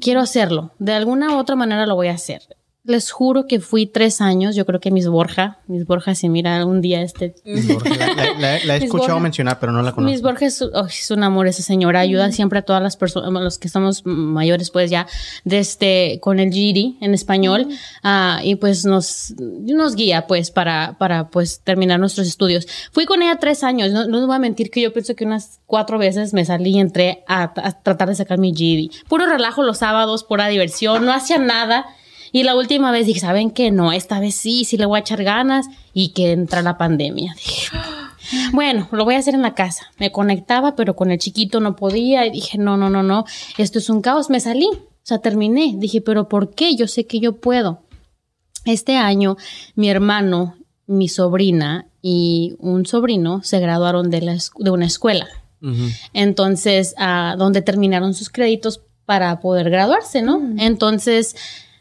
quiero hacerlo. De alguna u otra manera lo voy a hacer. Les juro que fui tres años. Yo creo que Miss Borja, Miss Borja, si mira algún día este La, la- la- la he escuchado Borja- mencionar, pero no la conozco. Miss Borges es, oh, es un amor esa señora, ayuda siempre a todas las personas, los que estamos mayores pues ya, desde con el GD en español, ah, y pues nos, nos guía pues para, para pues terminar nuestros estudios. Fui con ella tres años, no, no les voy a mentir que yo pienso que unas cuatro veces me salí y entré a, a tratar de sacar mi GD. Puro relajo los sábados, pura diversión, no hacía nada. Y la última vez dije, ¿saben qué? No, esta vez sí, sí le voy a echar ganas y que entra la pandemia. Dije, bueno, lo voy a hacer en la casa. Me conectaba, pero con el chiquito no podía y dije, no, no, no, no, esto es un caos. Me salí, o sea, terminé. Dije, pero ¿por qué? Yo sé que yo puedo. Este año, mi hermano, mi sobrina y un sobrino se graduaron de, la, de una escuela. Entonces, ah, donde terminaron sus créditos para poder graduarse, ¿no? Entonces,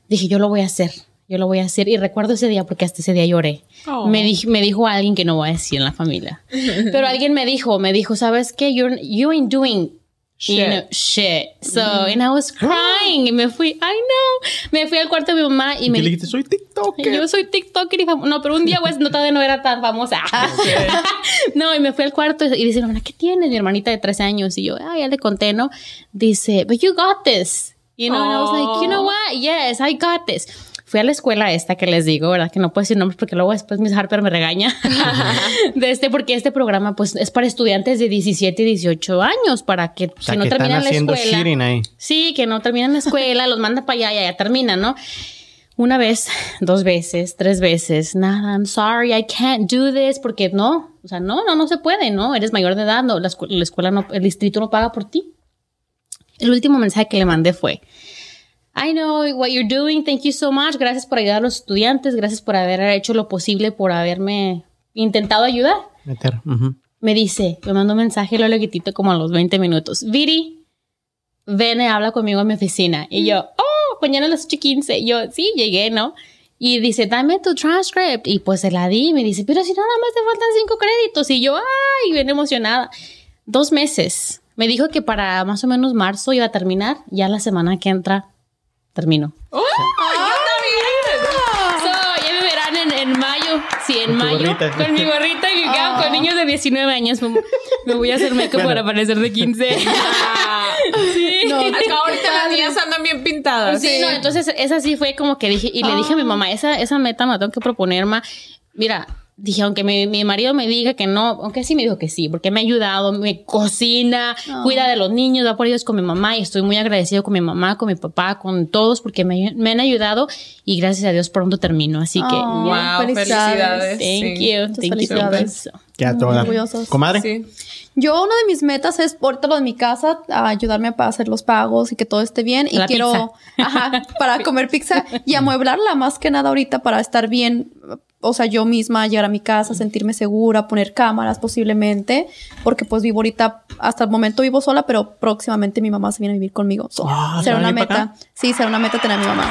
dije, yo lo voy a hacer. Yo lo voy a hacer. Y recuerdo ese día porque hasta ese día lloré. Oh. Me, dij- me dijo alguien que no voy a decir en la familia. Pero alguien me dijo, me dijo, ¿sabes qué? You're, you ain't doing Shit. you know, shit. So, and I was crying. Y me fui, I know. Me fui al cuarto de mi mamá y Y me le dijiste, soy TikToker. yo soy TikToker y. No, pero un día, pues, no, todavía no era tan famosa. no, y me fui al cuarto y dice, hermana, ¿qué tienes? Mi hermanita de 13 años. Y yo, ah, ya le conté, ¿no? Dice, but you got this. You know, and I was like, you know what? Yes, I got this. Fui a la escuela esta que les digo, ¿verdad? Que no puedo decir nombres porque luego después Miss Harper me regaña. de este, porque este programa, pues, es para estudiantes de 17 y 18 años, para que O sea, si no que están terminan la haciendo escuela. shitting ahí. Sí, que no terminan la escuela, los manda para allá, ya, ya terminan, ¿no? Una vez, dos veces, tres veces, nada, I'm sorry, I can't do this, porque no, o sea, no, no, no se puede, ¿no? Eres mayor de edad, no, la, escu- la escuela no, el distrito no paga por ti. El último mensaje que le mandé fue, I know what you're doing, thank you so much, gracias por ayudar a los estudiantes, gracias por haber hecho lo posible, por haberme intentado ayudar Meter. me dice, me mandó un mensaje lo leguitito como a los 20 minutos. Viri, ven y habla conmigo en mi oficina. Y yo, oh, mañana a las 8 y 15. Y yo, sí, llegué, ¿no? Y dice, dame tu transcript. Y pues se la di. Y me dice, pero si nada más te faltan cinco créditos. Y yo, ay, bien emocionada. Dos meses. Me dijo que para más o menos marzo iba a terminar. Ya la semana que entra, termino. ¡Oh! ¡Yo también! So, ya me verán en, en mayo. Sí, en Con mayo. gorrita. Con mi gorrita y mi cap, con niños de 19 años. Me, voy a hacer make Bueno. para parecer de 15. Ah, sí. No, Acá ahorita las niñas andan bien pintadas. Sí, no, entonces esa sí fue como que dije, y le dije a mi mamá, esa, esa meta me la tengo que proponer, ma. Mira, dije, aunque mi, mi marido me diga que no, aunque sí me dijo que sí, porque me ha ayudado, me cocina, cuida de los niños, da por ellos con mi mamá y estoy muy agradecido con mi mamá, con mi papá, con todos, porque me, me han ayudado y gracias a Dios pronto termino. Así que, Wow, felicidades. felicidades. thank sí. you, Muchas thank you so felicidades. toda. orgullosos. Comadre. Sí. Yo, una de mis metas es ahorita lo de mi casa, a ayudarme a hacer los pagos y que todo esté bien. Y quiero, ajá, para comer pizza y amueblarla más que nada ahorita para estar bien. O sea, yo misma llegar a mi casa, sentirme segura, poner cámaras posiblemente, porque pues vivo ahorita, hasta el momento vivo sola, pero próximamente mi mamá se viene a vivir conmigo. So, Ah, ¿se será una meta. Sí, será una meta tener a mi mamá.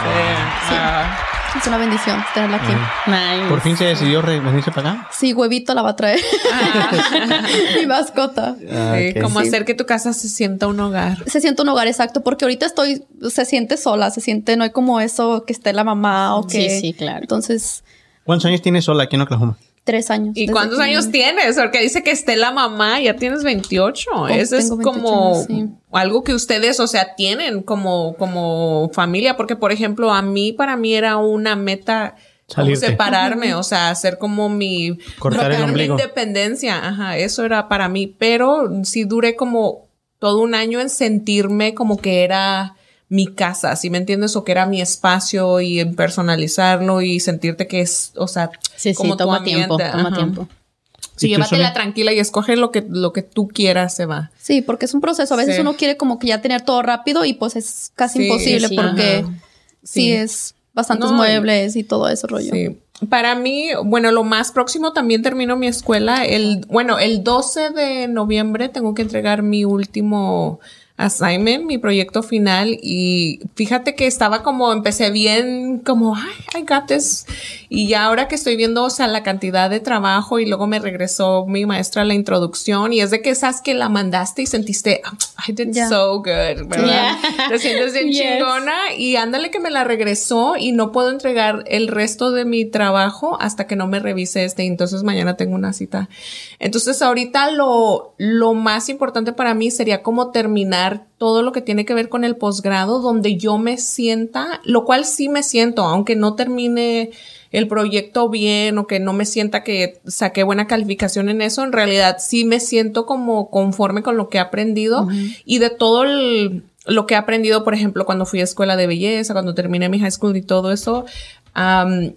Ah. Es una bendición tenerla aquí. Nice. Por fin se decidió venirse para acá. Sí, huevito la va a traer. mi mascota. Ah, Sí, como Sí. hacer que tu casa se sienta un hogar. se siente un hogar exacto, porque ahorita estoy, se siente sola, se siente, no hay como eso que esté la mamá o que. Sí, sí, claro. Entonces, ¿Cuántos años tienes sola aquí en Oklahoma? tres años. ¿Y cuántos que- años tienes? Porque dice que esté la mamá, ya tienes 28. Eso es tengo 28 como años, sí. algo que ustedes, o sea, tienen como, como familia. Porque, por ejemplo, a mí, para mí era una meta separarme, o sea, hacer como mi Cortar el propia ombligo. independencia. Ajá, eso era para mí. Pero sí duré como todo un año en sentirme como que era mi casa, ¿sí me entiendes? O que era mi espacio y en personalizarlo y sentirte que es, o sea, Sí, sí, como tu toma tiempo, toma Ajá. tiempo. Sí, llévatela solo- tranquila y escoge lo que, lo que tú quieras, se va. Sí, porque es un proceso. A veces Sí. uno quiere como que ya tener todo rápido y pues es casi Sí, imposible sí, porque sí. Sí. es bastantes No, muebles y todo ese rollo. Sí. Para mí, bueno, lo más próximo también termino mi escuela. El, bueno, el 12 de noviembre tengo que entregar mi último assignment, mi proyecto final. Y fíjate que estaba como, empecé bien, como, ay, I got this. Y ya ahora que estoy viendo, o sea, la cantidad de trabajo y luego me regresó mi maestra a la introducción y es de que esas que la mandaste y sentiste, "Ah, I did so good, ¿verdad? Yeah. Te sientes bien Yes. chingona y ándale que me la regresó y no puedo entregar el resto de mi trabajo hasta que no me revise este. y Entonces mañana tengo una cita. Entonces ahorita lo, lo más importante para mí sería como terminar todo lo que tiene que ver con el posgrado donde yo me sienta, lo cual sí me siento, aunque no termine el proyecto bien o que no me sienta que saqué buena calificación en eso, en realidad sí me siento como conforme con lo que he aprendido y de todo el, lo que he aprendido, por ejemplo, cuando fui a escuela de belleza, cuando terminé mi high school y todo eso,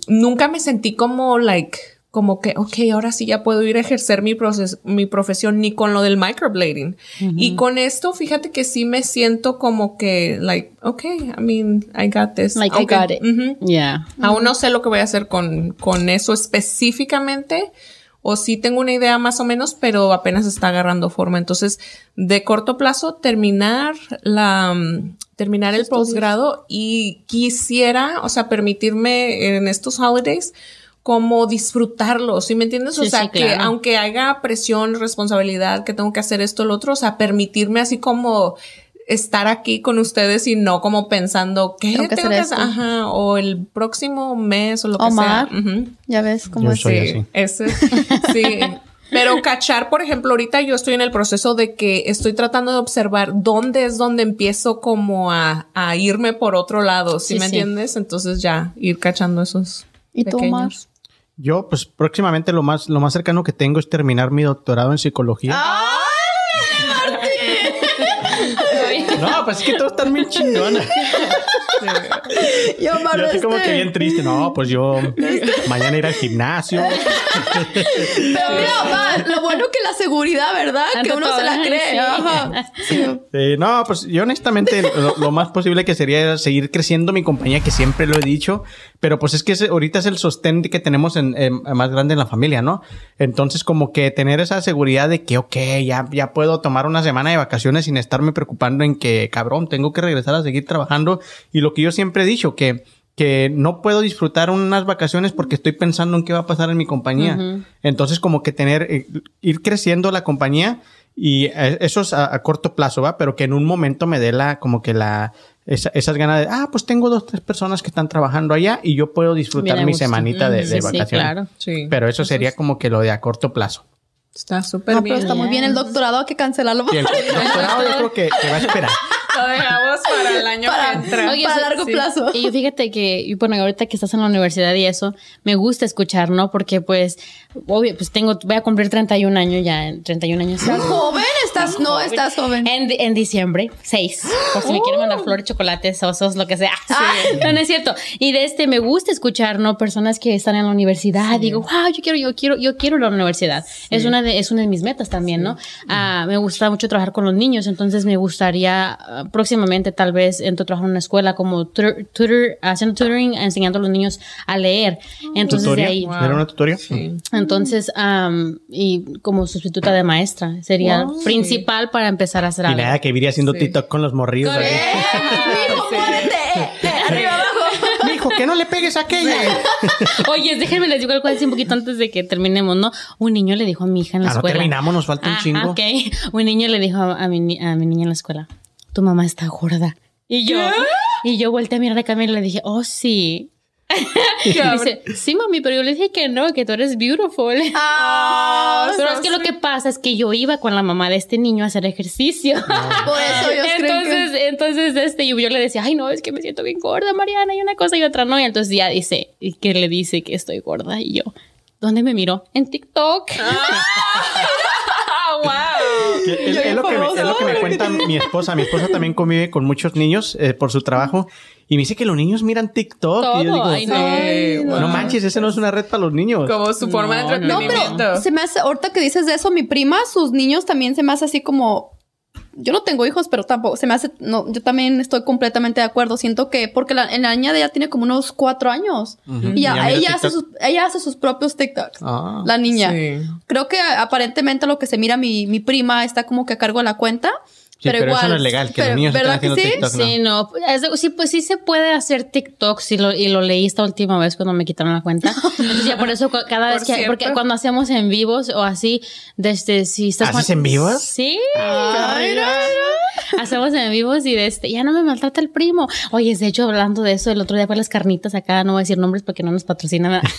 nunca me sentí como, like, como que, ok, ahora sí ya puedo ir a ejercer mi, proces- mi profesión ni con lo del microblading. Y con esto, fíjate que sí me siento como que, like, ok, I mean, I got this. Like, I Aunque- got it. Ujú. Yeah. Aún no sé lo que voy a hacer con, con eso específicamente. O sí tengo una idea más o menos, pero apenas está agarrando forma. Entonces, de corto plazo, terminar la, terminar el posgrado y quisiera, o sea, permitirme en estos holidays como disfrutarlo, ¿sí me entiendes? o Sí, sea, sí, que claro. aunque haya presión, responsabilidad, que tengo que hacer esto, lo otro, o sea, permitirme así como estar aquí con ustedes y no como pensando ¿qué Tengo que hacer esto. Ajá, o el próximo mes o lo que sea. Ujú. Ya ves cómo Yo es. soy sí, así. ese- sí. Pero cachar, por ejemplo, ahorita yo estoy en el proceso de que estoy tratando de observar dónde es donde empiezo como a, a irme por otro lado, ¿sí, Sí, me sí. entiendes? Entonces ya ir cachando esos ¿Y tú, Omar? Yo, pues próximamente lo más, lo más cercano que tengo es terminar mi doctorado en psicología. No, pues es que todos están bien chingones. Y Omar, Yo así como este- que bien triste. No, pues yo mañana ir al gimnasio. Pero mira, Omar, lo bueno que la seguridad, ¿verdad? Que uno se la cree. sí. Sí. Sí, no, pues yo honestamente lo, lo más posible que sería seguir creciendo mi compañía, que siempre lo he dicho, pero pues es que ahorita es el sostén que tenemos en, en- más grande en la familia, ¿no? Entonces como que tener esa seguridad de que, ok, ya, ya puedo tomar una semana de vacaciones sin estarme preocupando en que, cabrón, tengo que regresar a seguir trabajando. Y lo que yo siempre he dicho, que que no puedo disfrutar unas vacaciones porque estoy pensando en qué va a pasar en mi compañía. Entonces, como que tener, eh, ir creciendo la compañía y eh, eso es a, a corto plazo, ¿va? Pero que en un momento me dé la, como que la, esa- esas ganas de, ah, pues tengo dos, tres personas que están trabajando allá y yo puedo disfrutar Bien a mi gusto. semanita de, Mm, de sí, sí, vacaciones. claro. Sí. Pero eso sería como que lo de a corto plazo. Está súper No, pero bien. está muy bien el doctorado, hay que cancelarlo. El doctorado yo creo que, que va a esperar. Lo dejamos para el año Para- que entra. Oye, para sí, largo sí. plazo. Y yo fíjate que, y bueno, ahorita que estás en la universidad y eso, me gusta escuchar, ¿no? Porque pues, obvio, pues tengo, voy a cumplir 31 años ya, en 31 años. ¿Estás joven? ¿Estás? No, estás joven. En, en diciembre, 6. Por si me quieren mandar flores, chocolates, osos, lo que sea. No, no es cierto. Y de este me gusta escuchar, ¿no? Personas que están en la universidad. Digo, wow, yo quiero, yo quiero, yo quiero la universidad. Es una de, es una de mis metas también, ¿no? Ah, me gusta mucho trabajar con los niños. Entonces me gustaría ah, próximamente tal vez entro a trabajar en una escuela como tutor, tutor- haciendo tutoring, enseñando a los niños a leer. Entonces de ¿Tutoría? ahí. ¿Era una tutoría? Entonces, am, y como sustituta de maestra, sería principal para empezar a hacer Y algo. nada, que iría haciendo TikTok con los morrillos. ahí. Mijo, muévete. Eh, Arriba, abajo. Mijo, que no le pegues a aquella. Oye, déjenme les digo algo así un poquito antes de que terminemos, ¿no? Un niño le dijo a mi hija en la Ah, no escuela. terminamos, nos falta un Ah, chingo. ok. Un niño le dijo a mi, a mi niña en la escuela, tu mamá está gorda. Y yo, y yo volteé a mirar a Camila y le dije, oh, sí. Dice, sí, mami, pero yo le dije que no, que tú eres beautiful. Ah, pero es que lo que pasa es que yo iba con la mamá de este niño a hacer ejercicio. Por eso creen entonces, que... entonces, este, yo, yo le decía, ay, no, es que me siento bien gorda, Mariana, y una cosa y otra no. Y entonces ya dice, y que le dice que estoy gorda. Y yo, ¿dónde me miró? En TikTok. Ah, wow. Es, es lo que me, es lo que me cuenta mi esposa. Mi esposa también convive con muchos niños eh, por su trabajo y me dice que los niños miran TikTok. y yo Todo, digo, ay, no. Ay, no, wow. manches, ese no es una red para los niños. Como su forma No, de no, No, entretenimiento. pero se me hace, ahorita que dices de eso, mi prima, sus niños también se me hace así como. Yo no tengo hijos, pero tampoco se me hace. No, yo también estoy completamente de acuerdo. Siento que, porque la, en la niña de ella tiene como unos cuatro años. Y ya, ella, hace sus, ella hace sus propios TikToks. Ah. La niña. Sí. Creo que aparentemente lo que se mira mi, mi prima está como que a cargo de la cuenta. Sí, pero, pero igual. eso no es legal, que los pero- niños estén ¿verdad que haciendo sí? TikTok. no. Sí, no. Sí, pues sí se puede hacer TikTok sí lo, y lo leí esta última vez cuando me quitaron la cuenta. Entonces ya por eso cada Por vez que, cierto. porque cuando hacemos en vivos o así, desde si estás ¿Haces en vivos? Sí. Ay, no, no. Hacemos en vivos y de este, ya no me maltrata el primo. Oye, de hecho, hablando de eso, el otro día fue las carnitas acá, no voy a decir nombres porque no nos patrocina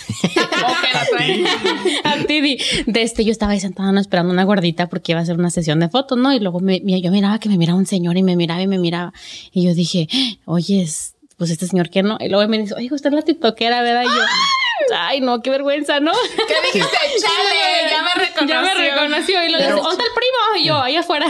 a ti. di- De este, yo estaba ahí sentada no, esperando una gordita porque iba a hacer una sesión de fotos, ¿no? Y luego me, me- yo miraba que me miraba un señor y me miraba y me miraba. Y yo dije, oye, es- pues este señor que no. Y luego me dice, oye, usted es la tiktokera, ¿verdad? Y yo, ay, no, qué vergüenza, ¿no? ¿Qué dijiste? Chale, ya me reconoció. Ya me reconoció. Y Pero- dice, ¿dónde está el primo? Y yo, ahí afuera.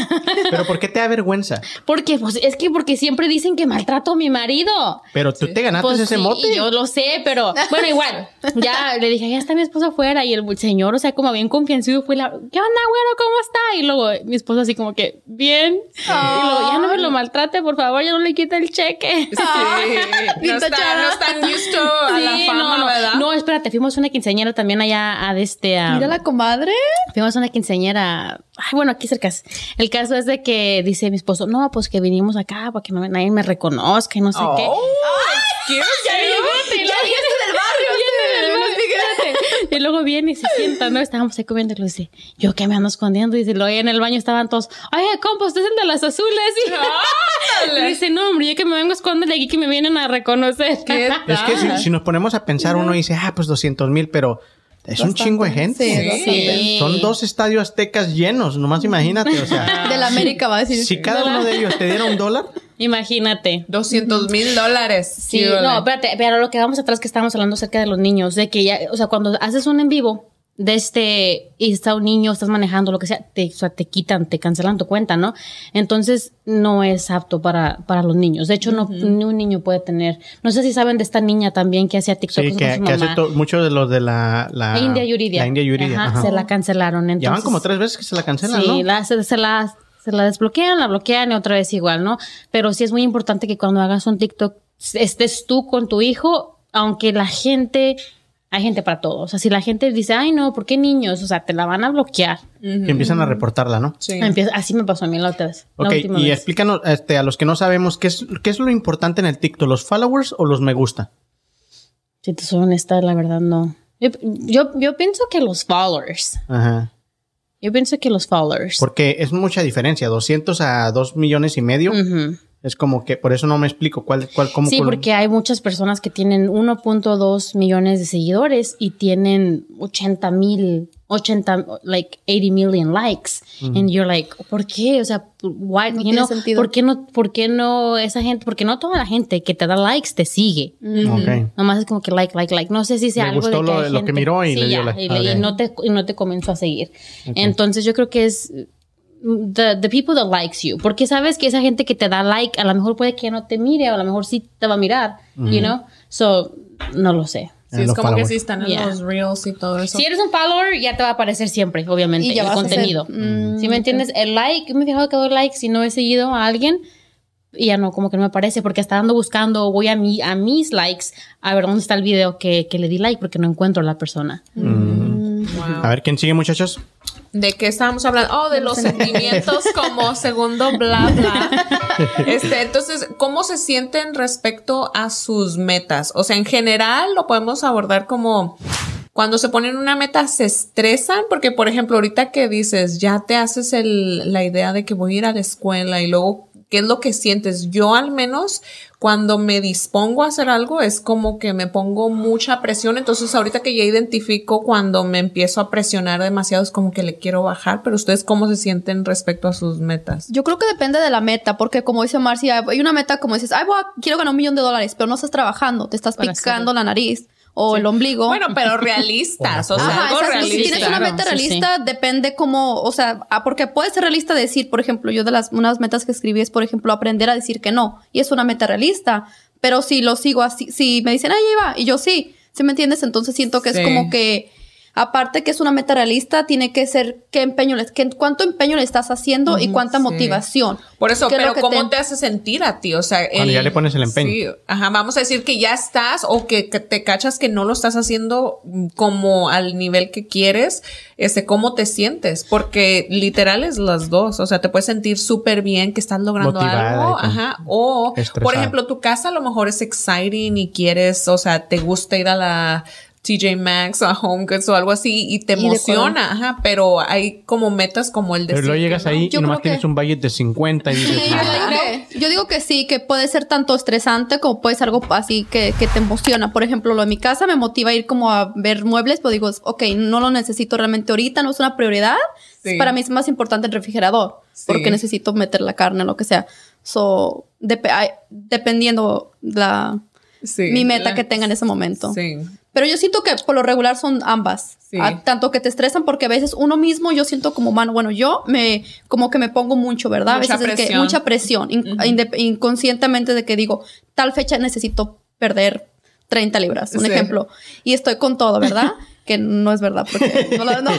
Pero ¿por qué te da vergüenza? Porque, pues, es que porque siempre dicen que maltrato a mi marido. Pero tú te ganaste Pues ese sí, mote. Yo lo sé, pero bueno, igual. Ya le dije, ya está mi esposo afuera. Y el señor, o sea, como bien confianzudo, fue la, ¿qué onda, güero? ¿Cómo está? Y luego mi esposo, así como que, bien. Y luego, ya no me lo maltrate, por favor, ya no le quita el cheque. Sí. No Chara. no están used to a la Sí, fama, no, no, ¿verdad? no, espérate, fuimos una quinceañera también allá a este, a- Mira la comadre. fuimos una quinceañera, ay, bueno, aquí cerca. El caso es de que dice mi esposo, no, pues que vinimos acá para que no- nadie me reconozca y no sé qué. Oh, you. Ya del barrio, Y luego viene y se sienta, ¿no? Estábamos ahí comiendo y le dice, yo que me ando escondiendo. Y dice, ahí en el baño estaban todos, ay, compa, usted es el de las azules. Y le dice, no, hombre, yo que me vengo a esconder de aquí que me vienen a reconocer. ¿Qué Es que si, si nos ponemos a pensar, uno dice, ah, pues 200 mil, pero es un chingo de gente. Sí. Sí. Son dos estadios aztecas llenos, nomás imagínate, o sea, De la América va a decir. si cada uno de ellos te diera un dólar, Imagínate. 200 mil dólares. Sí, no, espérate, pero lo que vamos atrás que estábamos hablando acerca de los niños, de que ya, o sea, cuando haces un en vivo de este y está un niño, estás manejando lo que sea, te, o sea, te quitan, te cancelan tu cuenta, ¿no? Entonces no es apto para, para los niños. De hecho, no, ni un niño puede tener. No sé si saben de esta niña también que hacía TikTok sí, con que, su que hace mamá. to- mucho de los de la, la, India Yuridia. La India Yuridia. Ajá, ajá. Se la cancelaron. Entonces, Ya van como tres veces que se la cancelan, Sí, ¿no? la, se, se la, se la desbloquean, la bloquean y otra vez igual, ¿no? Pero sí es muy importante que cuando hagas un TikTok estés tú con tu hijo, aunque la gente, hay gente para todo. O sea, si la gente dice, ay, no, ¿por qué niños? O sea, te la van a bloquear. Que empiezan a reportarla, ¿no? Sí. Empieza- así me pasó a mí la otra vez. Ok, y vez. explícanos este, a los que no sabemos, ¿qué es, ¿qué es lo importante en el TikTok? ¿Los followers o los me gusta? Si te soy honesta, la verdad no. Yo, yo, yo pienso que los followers. Ajá. Yo pienso que los followers. Porque es mucha diferencia, 200 a 2 millones y medio. Ujú. Es como que, por eso no me explico cuál, cuál, cómo. Sí, porque hay muchas personas que tienen 1.2 millones de seguidores y tienen 80 mil, 80, like 80 million likes. And you're like, ¿por qué? O sea, why, No you know, sentido. ¿por qué no, por qué no esa gente, porque no toda la gente que te da likes te sigue? Ok. Nomás es como que like, like, like. No sé si sea Le algo gustó de que lo- hay lo que gente- miró y Sí, le dio ya, like. y, le- y no te, y no te comenzó a seguir. Entonces yo creo que es the, the people that likes you. Porque sabes que esa gente que te da like, a lo mejor puede que no te mire, o a lo mejor sí te va a mirar, you know? So, no lo sé. Sí, es como que sí están en Yeah. los reels y todo eso. Si eres un follower, ya te va a aparecer siempre, obviamente, Y ya el contenido. Mm, si me entiendes, el like, me he fijado que doy like si no he seguido a alguien y ya no, como que no me aparece porque hasta ando buscando, voy a, mi, a mis likes a ver dónde está el video que, que le di like porque no encuentro a la persona. Wow. A ver, ¿quién sigue, muchachos? ¿De qué estábamos hablando? Oh, de los sentimientos como segundo bla bla. Este, entonces, ¿cómo se sienten respecto a sus metas? O sea, en general lo podemos abordar como cuando se ponen una meta se estresan porque, por ejemplo, ahorita que dices, ya te haces el, la idea de que voy a ir a la escuela y luego, ¿qué es lo que sientes? Yo al menos cuando me dispongo a hacer algo es como que me pongo mucha presión. Entonces, ahorita que ya identifico cuando me empiezo a presionar demasiado es como que le quiero bajar, pero ustedes cómo se sienten respecto a sus metas? Yo creo que depende de la meta, porque como dice Marcia, hay una meta como dices, ay, voy a- quiero ganar un millón de dólares, pero no estás trabajando, te estás Para picando la nariz. O el ombligo. Bueno, pero realistas, o sea, Ajá, algo realista. Si tienes una meta sí, realista, depende cómo, o sea, ah, porque puede ser realista decir, por ejemplo, yo de las unas metas que escribí es, por ejemplo, aprender a decir que no, y es una meta realista, pero si lo sigo así, si me dicen, ay, va, y yo sí, ¿sí me entiendes? Entonces siento que Sí. es como que, aparte que es una meta realista, tiene que ser qué empeño, le, qué, cuánto empeño le estás haciendo y cuánta sí. motivación. Por eso, ¿Qué es lo pero que ¿cómo te... hace sentir a ti? O sea, Cuando ya le pones el empeño. Sí, ajá, vamos a decir que ya estás o que, que te cachas que no lo estás haciendo como al nivel que quieres, este, ¿cómo te sientes? Porque literal es las dos, o sea, te puedes sentir súper bien que estás logrando Motivada algo, ajá, o, estresada. por ejemplo, tu casa a lo mejor es exciting y quieres, o sea, te gusta ir a la TJ Maxx o a Home Goods o algo así y te Y emociona, ajá, pero hay como metas como el de Pero luego llegas ahí Yo y nomás que- tienes un budget de 50 y dices, Sí, yo, digo que, yo digo que sí, que puede ser tanto estresante como puede ser algo así que, que te emociona. Por ejemplo, lo de mi casa me motiva a ir como a ver muebles, pero digo, ok, no lo necesito realmente ahorita, no es una prioridad. Sí. Para mí es más importante el refrigerador, Sí. porque necesito meter la carne, lo que sea. So, dep- dependiendo la, Sí, mi meta la- que tenga en ese momento. Sí. Pero yo siento que por lo regular son ambas. Sí. Ah, tanto que te estresan porque a veces uno mismo yo siento como mano, bueno, yo me como que me pongo mucho, ¿verdad? Mucha a veces es que presión. mucha presión, in- indep- inconscientemente de que digo, tal fecha necesito perder 30 libras, un Sí. ejemplo. Y estoy con todo, ¿verdad? que no es verdad porque no, no, no,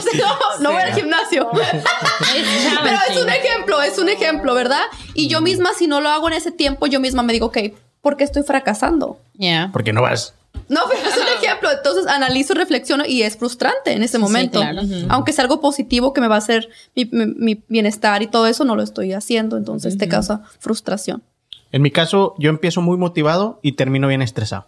no voy al gimnasio. Pero es un ejemplo, es un ejemplo, ¿verdad? Y yo misma si no lo hago en ese tiempo, yo misma me digo, ok, ¿por qué estoy fracasando? Yeah. porque no vas. No, pero es un ejemplo. Entonces analizo, reflexiono y es frustrante en ese momento. claro. Aunque es algo positivo que me va a hacer mi, mi- mi bienestar y todo eso, no lo estoy haciendo. Entonces te causa frustración. En mi caso, yo empiezo muy motivado y termino bien estresado.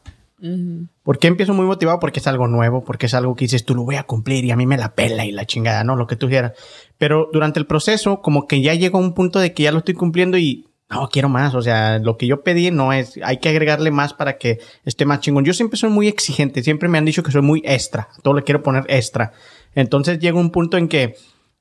¿Por qué empiezo muy motivado? Porque es algo nuevo, porque es algo que dices, tú lo voy a cumplir y a mí me la pela y la chingada, ¿no? Lo que tú quieras. Pero durante el proceso, como que ya llegó a un punto de que ya lo estoy cumpliendo y no, quiero más. O sea, lo que yo pedí no es, hay que agregarle más para que esté más chingón. Yo siempre soy muy exigente, siempre me han dicho que soy muy extra, todo le quiero poner extra. Entonces llega un punto en que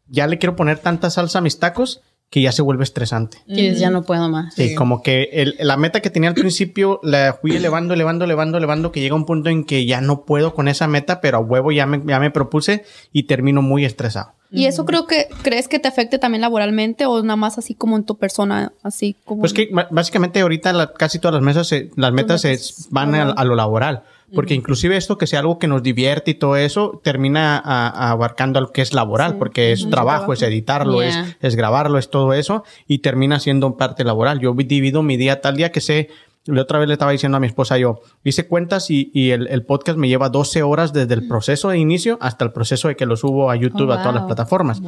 ya le quiero poner tanta salsa a mis tacos que ya se vuelve estresante. Que ya no puedo más. Sí, como que el- la meta que tenía al principio la fui elevando, elevando, elevando, elevando, que llega un punto en que ya no puedo con esa meta, pero a huevo ya me, ya me propuse y termino muy estresado. ¿Y eso creo que crees que te afecte también laboralmente o nada más así como en tu persona, así como... Pues que básicamente ahorita la- casi todas las mesas, se- las metas se van a, a lo laboral. Porque inclusive esto que sea algo que nos divierte y todo eso, termina a- a abarcando a lo que es laboral, porque es trabajo, es editarlo, Yeah. es, es grabarlo, es todo eso, y termina siendo parte laboral. Yo divido mi día tal día que sé, la otra vez le estaba diciendo a mi esposa yo, hice cuentas y, y el, el podcast me lleva 12 horas desde el proceso de inicio hasta el proceso de que lo subo a YouTube, Oh, a todas las wow. plataformas.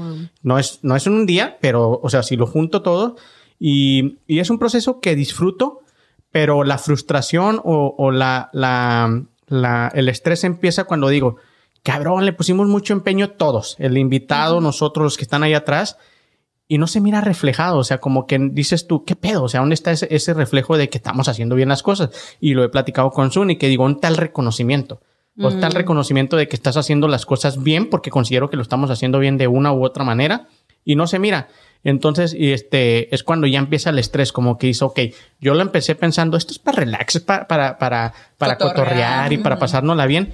No es, no es en un día, pero, o sea, si lo junto todo, y, y es un proceso que disfruto, pero la frustración o, o la, la, la- el estrés empieza cuando digo, cabrón, le pusimos mucho empeño todos, el invitado, nosotros, los que están ahí atrás, y no se mira reflejado, o sea, como que dices tú, ¿qué pedo? O sea, ¿dónde está ese, ese reflejo de que estamos haciendo bien las cosas? Y lo he platicado con Sun y que digo, ¿dónde está el reconocimiento? ¿Dónde está el reconocimiento de que estás haciendo las cosas bien? Porque considero que lo estamos haciendo bien de una u otra manera y no se mira. Entonces, y este, es cuando ya empieza el estrés, como que dice, ok, yo lo empecé pensando, esto es para relax, para, para, para, para Cotorrear. cotorrear y para pasárnosla bien,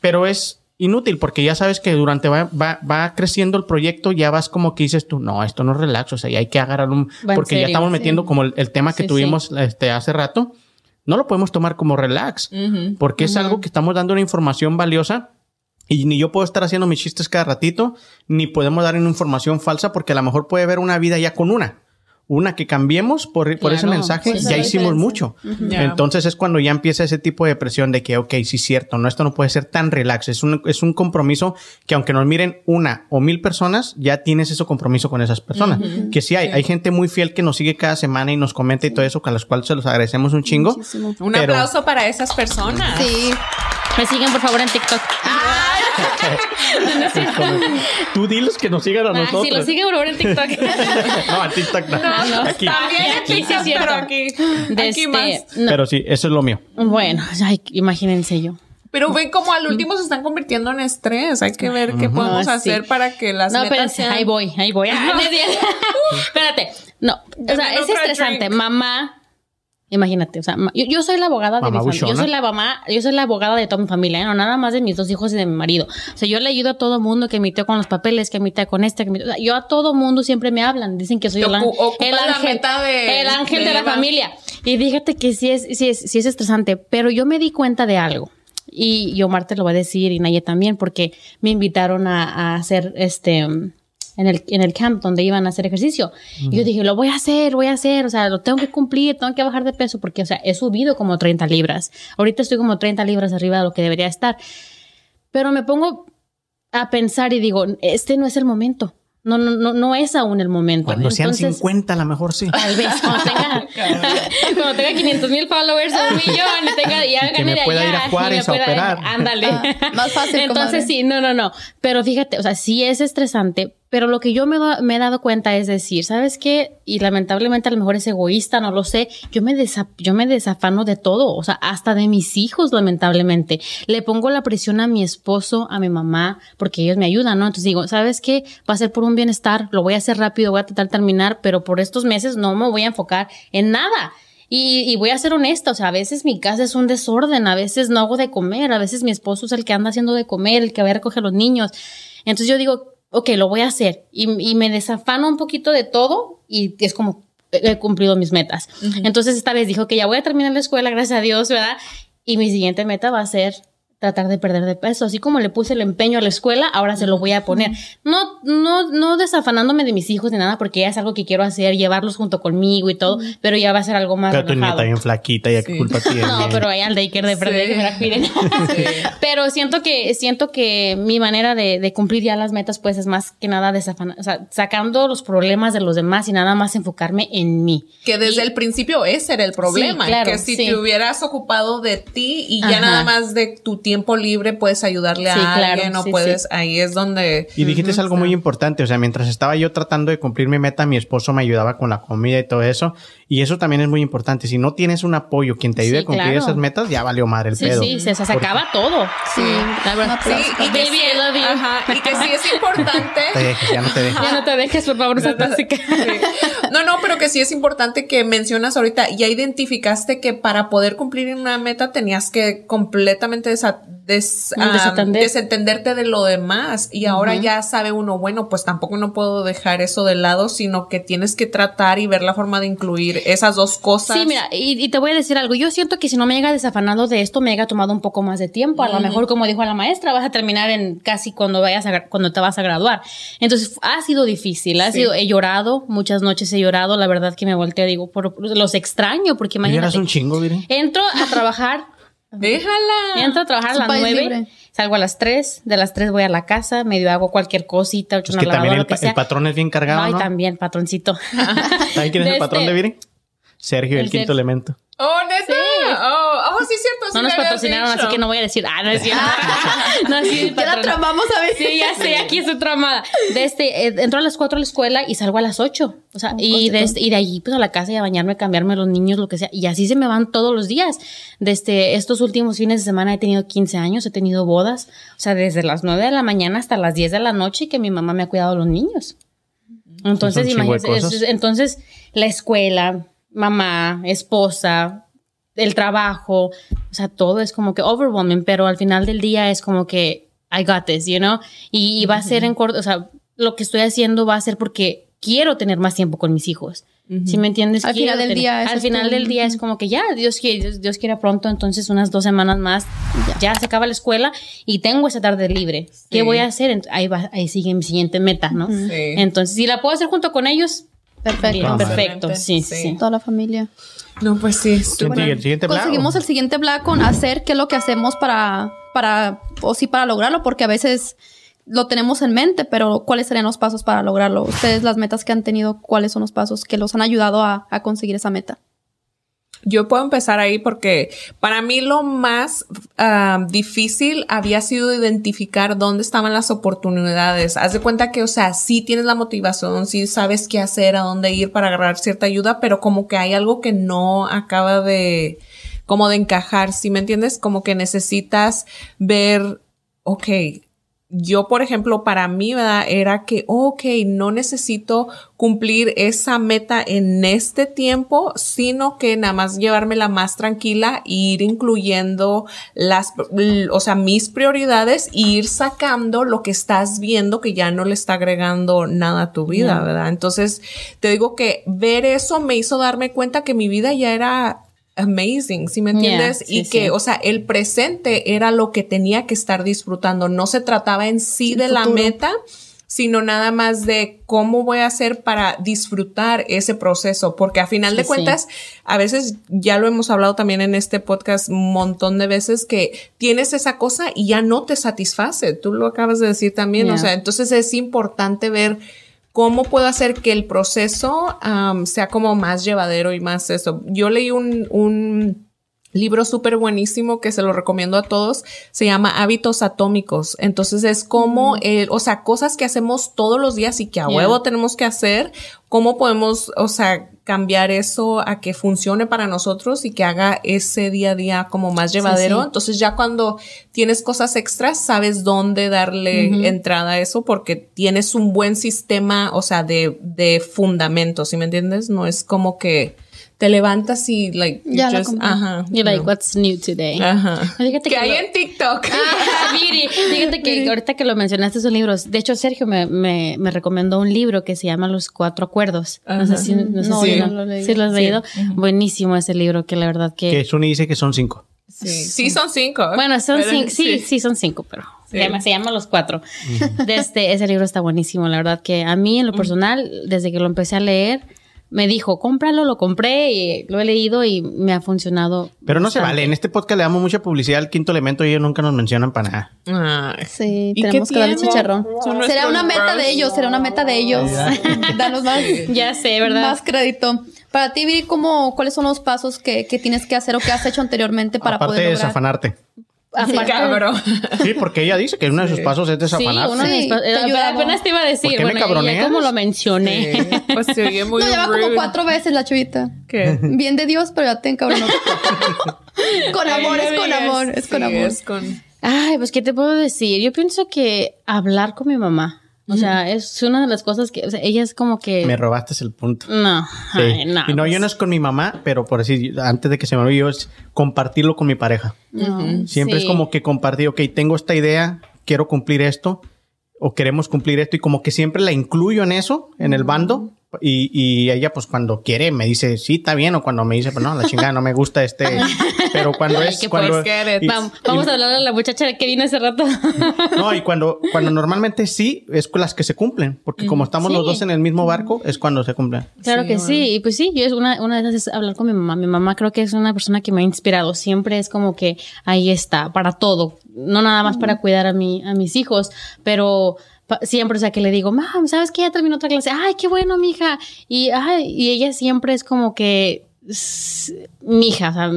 pero es inútil porque ya sabes que durante va, va, va creciendo el proyecto, ya vas como que dices tú, no, esto no es relax, o sea, ya hay que agarrar un, porque ya estamos sí. metiendo como el, el tema que Sí, tuvimos este, hace rato, no lo podemos tomar como relax, porque es algo que estamos dando una información valiosa y ni yo puedo estar haciendo mis chistes cada ratito, ni podemos dar una información falsa porque a lo mejor puede haber una vida ya con una. Una que cambiemos por, por ese Claro, mensaje, sí, ya hicimos Diferencia. mucho. Entonces es cuando ya empieza ese tipo de presión de que, ok, sí es cierto, no, esto no puede ser tan relax. Es un, es un compromiso que aunque nos miren una o mil personas, ya tienes ese compromiso con esas personas. Que sí hay, hay gente muy fiel que nos sigue cada semana y nos comenta y todo eso, con las cuales se los agradecemos un chingo. Muchísimo. Un Pero- aplauso para esas personas. Sí. Me siguen, por favor, en TikTok. Tú diles que nos sigan a Ah, nosotros. sí, lo siguen, por favor, en TikTok. No, a TikTok no. no. Aquí. También en Aquí sí es TikTok, cierto. pero aquí, De aquí este, más. no. Pero sí, eso es lo mío. Bueno, ay, imagínense yo. Pero ven como al último se están convirtiendo en estrés. Hay que ver qué podemos No, hacer sí. para que las No, metas pero sean- ahí voy, ahí voy. Ah. Espérate. No, o sea, es estresante. drink. Mamá, Imagínate, o sea, yo, yo soy la abogada de Mamá mi familia. Yo soy la mamá, yo soy la abogada de toda mi familia, ¿eh? no nada más de mis dos hijos y de mi marido. O sea, yo le ayudo a todo mundo que mi tío con los papeles, que mi tía con este, que mi o sea, yo a todo mundo siempre me hablan, dicen que soy el, ángel- el la ángel, de- el ángel de, de la Eva. familia. Y fíjate que sí es, sí es, sí es estresante, pero yo me di cuenta de algo. Y, y Omar te lo va a decir y Naye también, porque me invitaron a, a hacer este en el, en el camp donde iban a hacer ejercicio. Y yo dije, lo voy a hacer, voy a hacer, o sea, lo tengo que cumplir, tengo que bajar de peso, porque, o sea, he subido como 30 libras. Ahorita estoy como 30 libras arriba de lo que debería estar. Pero me pongo a pensar y digo, este no es el momento. No, no, no, no es aún el momento. Cuando sean Entonces, 50, a lo mejor sí. Tal vez cuando tenga, cuando tenga 500 mil followers o un millón y tenga ya Y que me de pueda ir a allá, Juárez a operar. Ándale. Ah, más fácil, Entonces comadre. sí, no, no, no. Pero fíjate, o sea, sí es estresante, pero lo que yo me, he dado cuenta es decir, ¿sabes qué? Y lamentablemente a lo mejor es egoísta, no lo sé. Yo me, yo me desafano de todo, o sea, hasta de mis hijos, lamentablemente. Le pongo la presión a mi esposo, a mi mamá, porque ellos me ayudan, ¿no? Entonces digo, ¿sabes qué? Va a ser por un bienestar, lo voy a hacer rápido, voy a tratar de terminar, pero por estos meses no me voy a enfocar en nada. Y, y voy a ser honesta, o sea, a veces mi casa es un desorden, a veces no hago de comer, a veces mi esposo es el que anda haciendo de comer, el que va a recoger a los niños. Entonces yo digo, ok, lo voy a hacer. Y, y me desafano un poquito de todo y es como he he cumplido mis metas. Entonces esta vez dijo que ya voy a terminar la escuela, gracias a Dios, ¿verdad? Y mi siguiente meta va a ser tratar de perder de peso. Así como le puse el empeño a la escuela, ahora se lo voy a poner. No, no, no desafanándome de mis hijos ni nada, porque ya es algo que quiero hacer, llevarlos junto conmigo y todo, pero ya va a ser algo más Pero tu nieta relajado. bien flaquita, ¿ya qué Sí. culpa tiene? No, pero ahí al daycare de perder Sí. que me la cuiden. pero siento que, siento que mi manera de, de cumplir ya las metas, pues, es más que nada desafanar, o sea, sacando los problemas de los demás y nada más enfocarme en mí. Que desde Y- el principio ese era el problema. Sí, claro, que si sí. te hubieras ocupado de ti y ya Ajá. nada más de tu tiempo libre puedes ayudarle Sí, a claro, alguien o sí, puedes, sí. ahí es donde. Y dijiste algo muy importante, o sea, mientras estaba yo tratando de cumplir mi meta, mi esposo me ayudaba con la comida y todo eso. Y eso también es muy importante. Si no tienes un apoyo, quien te ayude Sí, a cumplir claro. esas metas, ya valió madre el Sí, pedo. sí, se, se acaba todo. Sí, la verdad. Sí, y que Baby, sí, I love you. ajá, y que sí es importante. Te dejes, ya no te dejes. Ya no te dejes, por favor, esa. No, no, pero que sí es importante que mencionas ahorita, ya identificaste que para poder cumplir una meta tenías que completamente desa- des- Desatender. desentenderte de lo demás y ahora ya sabe uno, bueno, pues tampoco no puedo dejar eso de lado, sino que tienes que tratar y ver la forma de incluir esas dos cosas. Sí, mira, y, y te voy a decir algo. Yo siento que si no me llega desafanado de esto, me haya tomado un poco más de tiempo. A lo mejor, como dijo la maestra, vas a terminar en casi cuando vayas a, cuando te vas a graduar. Entonces, ha sido difícil. Ha Sí. sido, he llorado, muchas noches he llorado. La verdad que me volteé, digo, por, los extraño, porque Eras imagínate. un chingo, Viri. Entro a trabajar Déjala. Entro a trabajar a las nueve, libre. salgo a las tres, de las tres voy a la casa, medio hago cualquier cosita, echo Es una que también lavadora, el, lo que sea. el patrón es bien cargado, Ay, ¿no? también, patroncito. ¿Sabes quién es De el patrón este- de Viri? Sergio, el, El quinto elemento. Oh, neta. Sí. Sí, cierto. sí No nos patrocinaron, así que no voy a decir, ah, no es cierto. no, sí, Ya la tramamos a ver. Sí, ya sé, aquí estoy tramada. De este, eh, entro a las 4 a la escuela y salgo a las 8. O sea, y de, este- y de allí pues a la casa y a bañarme, cambiarme los niños, lo que sea. Y así se me van todos los días. Desde estos últimos fines de semana he tenido 15 años, he tenido bodas. O sea, desde las 9 de la mañana hasta las 10 de la noche que mi mamá me ha cuidado a los niños. Entonces, es- entonces la escuela, mamá, esposa, el trabajo, o sea, todo es como que overwhelming, pero al final del día es como que I got this, you know? Y, y va a ser en corto, o sea, lo que estoy haciendo va a ser porque quiero tener más tiempo con mis hijos. ¿Sí me entiendes? Al Quiero final del tener- día, Al es final todo. del día es como que ya, Dios quiere, Dios, Dios quiere pronto, entonces unas dos semanas más, ya. se acaba la escuela y tengo esa tarde libre. ¿Qué Sí. voy a hacer? Ahí va, ahí sigue mi siguiente meta, ¿no? Sí. Entonces, si la puedo hacer junto con ellos, Perfecto. bien, perfecto. Sí, Sí. sí. Toda la familia. No, pues sí. ¿Quién sigue? ¿El siguiente blago? Conseguimos el siguiente black con hacer qué es lo que hacemos para, para, o sí, para lograrlo, porque a veces lo tenemos en mente, pero ¿cuáles serían los pasos para lograrlo? Ustedes, las metas que han tenido, ¿cuáles son los pasos que los han ayudado a, a conseguir esa meta? Yo puedo empezar ahí porque para mí lo más ah, difícil había sido identificar dónde estaban las oportunidades. Haz de cuenta que, o sea, sí tienes la motivación, sí sabes qué hacer, a dónde ir para agarrar cierta ayuda, pero como que hay algo que no acaba de, como de encajar, ¿sí me entiendes? Como que necesitas ver, ok, yo, por ejemplo, para mí, ¿verdad? Era que, ok, no necesito cumplir esa meta en este tiempo, sino que nada más llevármela más tranquila e ir incluyendo las, o sea, mis prioridades e ir sacando lo que estás viendo que ya no le está agregando nada a tu vida, ¿verdad? Entonces, te digo que ver eso me hizo darme cuenta que mi vida ya era amazing, ¿sí me entiendes? Yeah, y sí, que, sí. o sea, el presente era lo que tenía que estar disfrutando. No se trataba en sí El de la meta, sino nada más de cómo voy a hacer para disfrutar ese proceso, porque a final de Sí, sí. cuentas, a veces ya lo hemos hablado también en este podcast un montón de veces que tienes esa cosa y ya no te satisface. Tú lo acabas de decir también, o sea, entonces es importante ver cómo puedo hacer que el proceso am, sea como más llevadero y más eso. Yo leí un, un libro súper buenísimo que se lo recomiendo a todos. Se llama Hábitos Atómicos. Entonces es como, el, o sea, cosas que hacemos todos los días y que a Yeah. huevo tenemos que hacer. ¿Cómo podemos, o sea, cambiar eso a que funcione para nosotros y que haga ese día a día como más llevadero? sí. Entonces ya cuando tienes cosas extras, sabes dónde darle entrada a eso porque tienes un buen sistema, o sea, de, de fundamento, ¿sí me entiendes? No es como que te levantas y, like, you Ya just- ajá. You're like, what's new today? Ajá. Fíjate Que hay lo- en TikTok. Ah, Viri, fíjate que ahorita que lo mencionaste esos libros, de hecho Sergio me, me, me recomendó un libro que se llama Los Cuatro Acuerdos. No sé Ajá. si, no sé No, si no lo he leído. ¿sí lo has Sí. leído. Buenísimo ese libro que la verdad que... Que Suni dice que son cinco. Sí, sí son cinco. Bueno, son Pero cinco, sí, sí, son cinco, pero se, llama, se llama Los Cuatro. De este, ese libro está buenísimo, la verdad que a mí en lo personal, desde que lo empecé a leer, me dijo, cómpralo, lo compré y lo he leído y me ha funcionado. Pero no se vale. En este podcast le damos mucha publicidad al quinto elemento y ellos nunca nos mencionan para nada. Ay. Sí, ¿Y tenemos que darle chicharrón. Será una meta de ellos, será una meta de ellos. Danos más, Ya sé, ¿verdad? más crédito. Para ti, Viri, ¿cómo, ¿cuáles son los pasos que, que tienes que hacer o que has hecho anteriormente para Aparte poder de lograr? desafanarte. Aparte- Cabrón. Sí, porque ella dice que uno de sus pasos es Sí, desafanarse. uno de mis Sí, eh, ayudaba. apenas te iba a decir, ¿Por qué me bueno, ya cabroneas? como lo mencioné. Pues se oye muy No, lleva como cuatro veces la chavita. ¿Qué? Bien de Dios, pero ya te encabronó. con amor, es con amor, es con Sí, amor. es con- Ay, pues, ¿qué te puedo decir? Yo pienso que hablar con mi mamá. O sea, es una de las cosas que, o sea, ella es como que... Me robaste el punto. No, Sí. ay, no. y no, yo pues, no es con mi mamá, pero por decir, antes de que se me olvide, yo es compartirlo con mi pareja. Siempre sí. es como que compartir, ok, tengo esta idea, quiero cumplir esto, o queremos cumplir esto, y como que siempre la incluyo en eso, en el bando, y, y ella pues cuando quiere me dice, sí, está bien, o cuando me dice, pues no, la chingada, no me gusta este, pero cuando Ay, es... que cuando, y- Vamos, y- vamos a hablar a la muchacha que vino hace rato. No, y cuando, cuando normalmente sí, es con las que se cumplen, porque como estamos los dos en el mismo barco, es cuando se cumplen. Claro Sí, que bueno. sí, y pues sí, yo es una, una de esas es hablar con mi mamá. Mi mamá creo que es una persona que me ha inspirado. Siempre es como que ahí está, para todo. No nada más para cuidar a mi, a mis hijos, pero siempre, o sea, que le digo, mam, ¿sabes que ya terminó otra clase? Ay, qué bueno, mija. Y, ay, y ella siempre es como que, mija, o sea,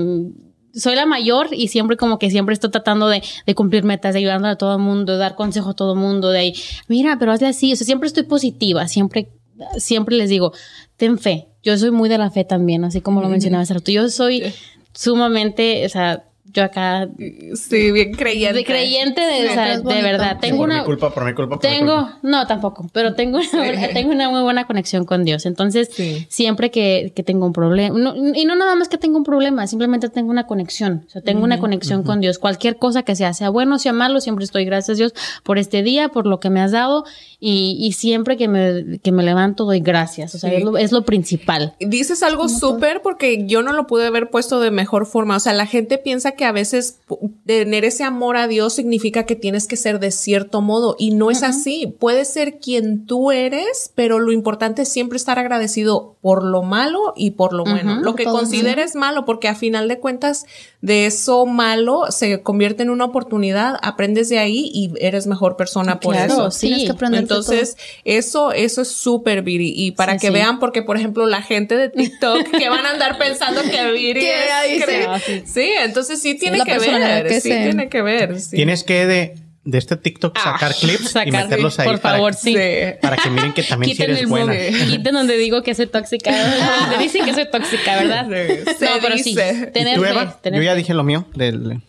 soy la mayor y siempre como que siempre estoy tratando de, de cumplir metas, de ayudando a todo el mundo, de dar consejo a todo el mundo, de ahí, mira, pero hazle así, o sea, siempre estoy positiva, siempre, siempre les digo, ten fe. Yo soy muy de la fe también, así como lo mencionaba hace rato. Yo soy sumamente, o sea, yo acá Sí, bien creyente. de creyente de, o sea, de verdad. Tengo por una mi culpa, por mi culpa, por mi tengo, culpa. no, tampoco, pero tengo una, tengo una muy buena conexión con Dios. Entonces, Sí. siempre que, que tengo un problema, no- y no nada más que tengo un problema, simplemente tengo una conexión. O sea, tengo una conexión con Dios. Cualquier cosa que sea, sea bueno, sea malo, siempre estoy gracias Dios por este día, por lo que me has dado. Y, y siempre que me, que me levanto doy gracias. O sea, Sí. es, lo, es lo principal. Dices algo súper porque yo no lo pude haber puesto de mejor forma. O sea, la gente piensa que a veces tener ese amor a Dios significa que tienes que ser de cierto modo y no es así. Puedes ser quien tú eres, pero lo importante es siempre estar agradecido por lo malo y por lo bueno. Lo que consideres malo, porque a final de cuentas de eso malo se convierte en una oportunidad, aprendes de ahí y eres mejor persona por Claro, eso. sí. Tienes que aprender de Entonces, eso, eso es súper Viri. Y para Sí, que sí. vean, porque por ejemplo, la gente de TikTok que van a andar pensando que Viri es sí. cre- sí. Sí, entonces sí tiene que ver. que sí, se- tiene que ver. sí. Tienes que de, de este TikTok sacar Ah, clips y sacar, meterlos sí, ahí por para, favor, sí. para que miren que también sí Quiten eres el buena. Quiten donde digo que soy tóxica. Donde dicen que soy tóxica, ¿verdad? Sí, se no, pero sí. dice. ¿Y Tener tú, fe, Eva? tener Yo ya fe. dije lo mío. Del,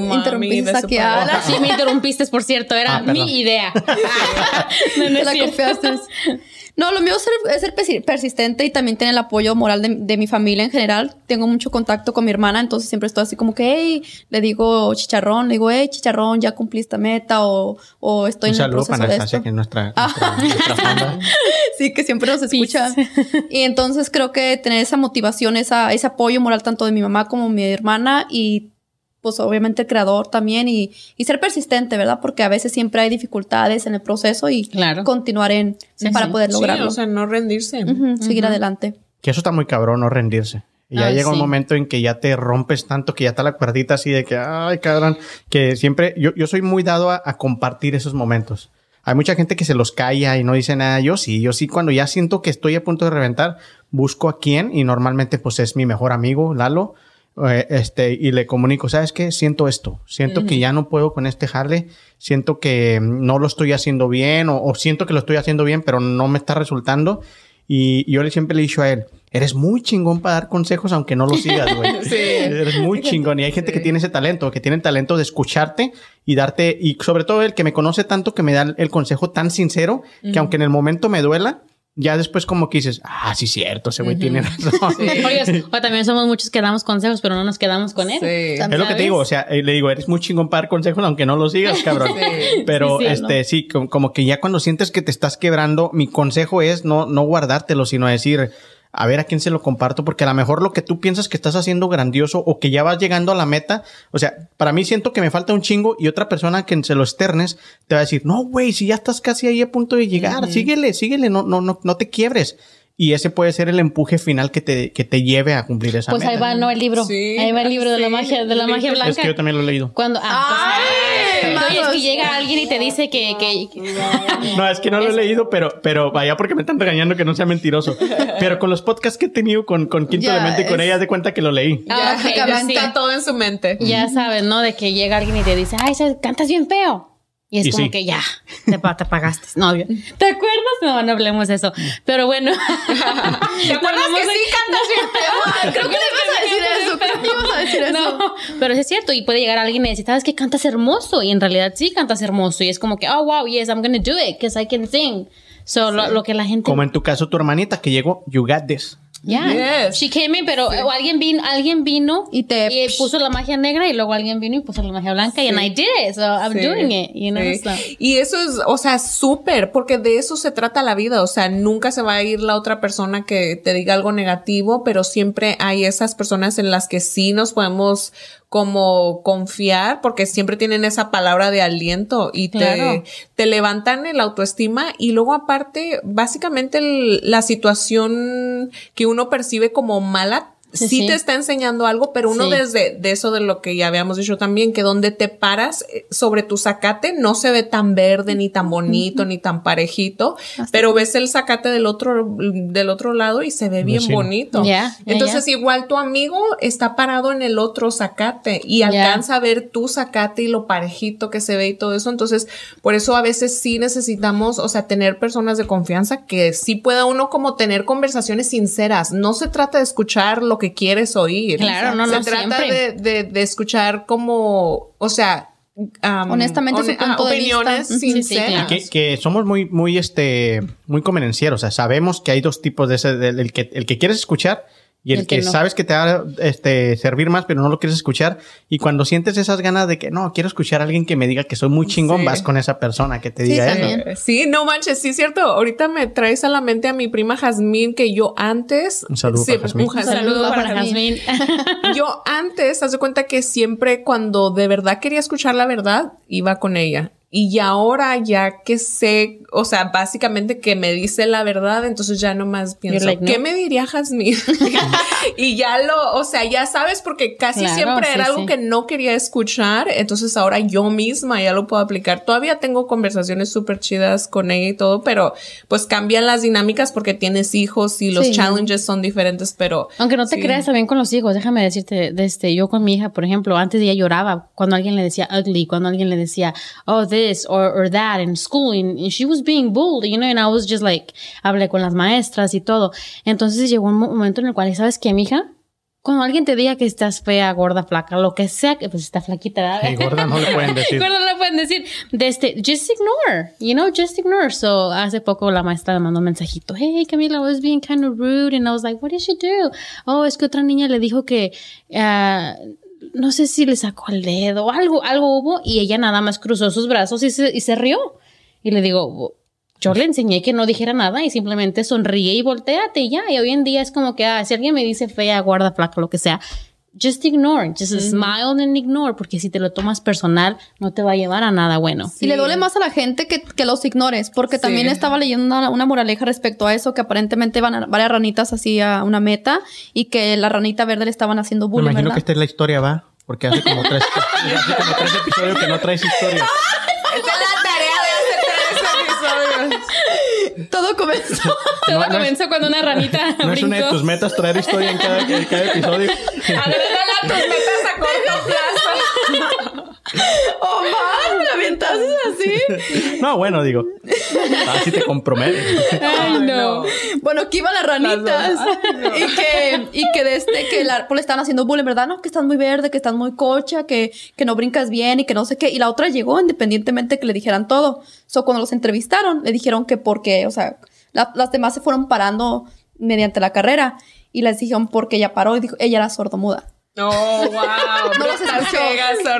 mami, interrumpiste de su aquí a papá. Ala. Sí, me interrumpiste, por cierto, era Ah, mi idea. no, no la cierto. confiaste. No, lo mío es ser, es ser persi- persistente y también tener el apoyo moral de, de mi familia en general. Tengo mucho contacto con mi hermana, entonces siempre estoy así como que, hey, le digo chicharrón, le digo, hey, chicharrón, ya cumplí esta meta o, o estoy Un en el saludo proceso para de esto. que es nuestra, nuestra, nuestra. Sí, que siempre nos escucha. Y entonces creo que tener esa motivación, esa, ese apoyo moral tanto de mi mamá como mi hermana y pues obviamente el creador también y, y ser persistente, ¿verdad? Porque a veces siempre hay dificultades en el proceso y Claro. continuar en Sí, para sí. poder Sí, lograrlo. o sea, no rendirse. Ujú, seguir adelante. Que eso está muy cabrón, no rendirse. Y ya Ay, llega un sí. momento en que ya te rompes tanto que ya está la cuerdita así de que, ay, cabrón, que siempre, yo, yo soy muy dado a, a compartir esos momentos. Hay mucha gente que se los calla y no dice nada. Yo sí, yo sí, cuando ya siento que estoy a punto de reventar, busco a quién y normalmente pues es mi mejor amigo, Lalo, eh, este, y le comunico, ¿sabes qué? Siento esto, siento que ya no puedo con este jale, siento que no lo estoy haciendo bien o, o siento que lo estoy haciendo bien, pero no me está resultando. Y, y yo le siempre le he dicho a él, eres muy chingón para dar consejos aunque no lo sigas, güey. Sí. Eres muy chingón. Y hay gente que tiene ese talento, que tiene el talento de escucharte y darte, y sobre todo el que me conoce tanto que me da el consejo tan sincero que aunque en el momento me duela, ya después como que dices, ah, sí, cierto, ese güey tiene razón. Oye, o también somos muchos que damos consejos, pero no nos quedamos con él. Sí. Es lo que te digo, o sea, eh, le digo, eres muy chingón para dar consejos aunque no lo sigas, cabrón. Sí. Pero Sí, sí, este, sí, como, como que ya cuando sientes que te estás quebrando, mi consejo es no, no guardártelo, sino decir, a ver a quién se lo comparto, porque a lo mejor lo que tú piensas que estás haciendo grandioso o que ya vas llegando a la meta, o sea, para mí siento que me falta un chingo y otra persona que se lo externes te va a decir, no, güey, si ya estás casi ahí a punto de llegar, síguele, síguele, no, no, no, no te quiebres. Y ese puede ser el empuje final que te, que te lleve a cumplir esa Pues meta. ahí va, ¿no? El libro. Sí, ahí va el libro de la magia, de la magia blanca. Es que yo también lo he leído. Cuando, ah, ¡Ay, pues, oye, es que llega alguien y te dice que, que, No, es que no lo he leído, pero, pero vaya porque me están regañando que no sea mentiroso. Pero con los podcasts que he tenido con, con Quinto Ya, Elemento y con es- ella, de cuenta que lo leí. Ah, Ya pues sí. está todo en su mente. ya sabes, ¿no? De que llega alguien y te dice, ay, cantas bien feo. Y es Y como sí. que ya, te, te pagaste. No, yo- ¿te acuerdas? No, no hablemos de eso. Pero bueno. ¿Te acuerdas que sí cantas bien? Creo que le ibas a decir eso. Creo que ibas a decir eso. No, pero es cierto. Y puede llegar alguien y decir, ¿sabes qué? Cantas hermoso. Y en realidad sí cantas hermoso. Y es como que, oh, wow, yes, I'm gonna do it because I can sing. So, lo, lo que la gente. Como en tu caso, tu hermanita que llegó, you got this. Yeah. Yes. She came in, pero o alguien vino, alguien vino Y te- puso la magia negra y luego alguien vino y puso la magia blanca y and I did it. So I'm Sí, doing it, you know. so. Y eso es, o sea, súper, porque de eso se trata la vida. O sea, nunca se va a ir la otra persona que te diga algo negativo, pero siempre hay esas personas en las que sí nos podemos como confiar, porque siempre tienen esa palabra de aliento y te, Claro. te levantan el autoestima y luego aparte, básicamente el- la situación que uno percibe como mala, Sí, te está enseñando algo, pero uno Sí. desde de eso de lo que ya habíamos dicho también, que donde te paras eh, sobre tu zacate no se ve tan verde, ni tan bonito, ni tan parejito, pero ves el zacate del otro, del otro lado y se ve bien bonito. Entonces, igual tu amigo está parado en el otro zacate y alcanza a ver tu zacate y lo parejito que se ve y todo eso. Entonces, por eso a veces sí necesitamos, o sea, tener personas de confianza que sí pueda uno como tener conversaciones sinceras. No se trata de escuchar lo que quieres oír. Claro, no, se no, trata siempre. de, de, de escuchar como, o sea, um, Honestamente, su ah, punto de opiniones vista. Sí, sí, sinceras. claro. Que, que somos muy, muy, este, muy convenencieros. O sea, sabemos que hay dos tipos de ese, del el que, el que quieres escuchar y el, El que que, no. sabes que te va a este, servir más, pero no lo quieres escuchar. Y cuando sientes esas ganas de que no, quiero escuchar a alguien que me diga que soy muy chingón, Sí. vas con esa persona que te Sí, diga eso. Sí, no manches, sí es cierto. Ahorita me traes a la mente a mi prima Jazmín que yo antes. Un saludo Sí, para Jazmín. un saludo para Jazmín. Jazmín. Yo antes, haz de cuenta que siempre cuando de verdad quería escuchar la verdad, iba con ella. Y ahora ya que sé, o sea, básicamente que me dice la verdad, entonces ya nomás pienso, like, ¿qué no. me diría Jazmín? y ya lo, o sea, ya sabes, porque casi Claro, siempre sí, era algo sí. que no quería escuchar, entonces ahora yo misma ya lo puedo aplicar. Todavía tengo conversaciones súper chidas con ella y todo, pero pues cambian las dinámicas porque tienes hijos y los Sí. challenges son diferentes, pero... Aunque no te creas también con los hijos, déjame decirte, de este, yo con mi hija, por ejemplo, antes ella lloraba cuando alguien le decía ugly, cuando alguien le decía, oh, this or, or that in school, and, and she was being bullied, you know, and I was just like, hablé con las maestras y todo. Entonces llegó un mo- momento en el cual, ¿sabes qué, mija? cuando alguien te diga que estás fea, gorda, flaca, lo que sea, que pues está flaquita, ¿verdad? Sí, gorda no le pueden decir. gorda no le pueden decir. De este, just ignore, you know, just ignore. So, hace poco la maestra me mandó un mensajito. Hey, Camila, I was being kind of rude. And I was like, what did she do? Oh, es que otra niña le dijo que, ah, no sé si le sacó el dedo algo, algo hubo. Y ella nada más cruzó sus brazos y se, y se rió. Y le digo, yo le enseñé que no dijera nada y simplemente sonríe y volteate y ya. Y hoy en día es como que, ah, si alguien me dice fea, guarda, flaca, lo que sea, just ignore, just smile and ignore, porque si te lo tomas personal, no te va a llevar a nada bueno. Y le duele más a la gente que, que los ignores, porque Sí. también estaba leyendo una, una moraleja respecto a eso, que aparentemente van a- varias ranitas así a una meta y que la ranita verde le estaban haciendo Me bullying, imagino ¿verdad? que esta es la historia, ¿va? Porque hace como tres, hace como tres episodios que no traes historia. Esta es la tarea de hacer tres episodios. Todo comenzó. Todo No, no es- comenzó cuando una ranita No es una de brincó. tus metas traer historia en cada, en cada episodio. Agrégala a tus metas a corto plazo. ¡Oh, man! ¿Me la así? No, bueno, digo. Así te comprometes. Ay, no. Bueno, que iban las ranitas. Las dos. Ay, no. Y que, y que de este, que la, pues le estaban haciendo bullying, ¿verdad? No, que estás muy verde, que estás muy cocha, que, que no brincas bien y que no sé qué. Y la otra llegó independientemente que le dijeran todo. So, cuando los entrevistaron, le dijeron que porque, o sea, la- las demás se fueron parando mediante la carrera. Y les dijeron porque ella paró y dijo, ella era sordomuda. Oh, wow. No los escuchó.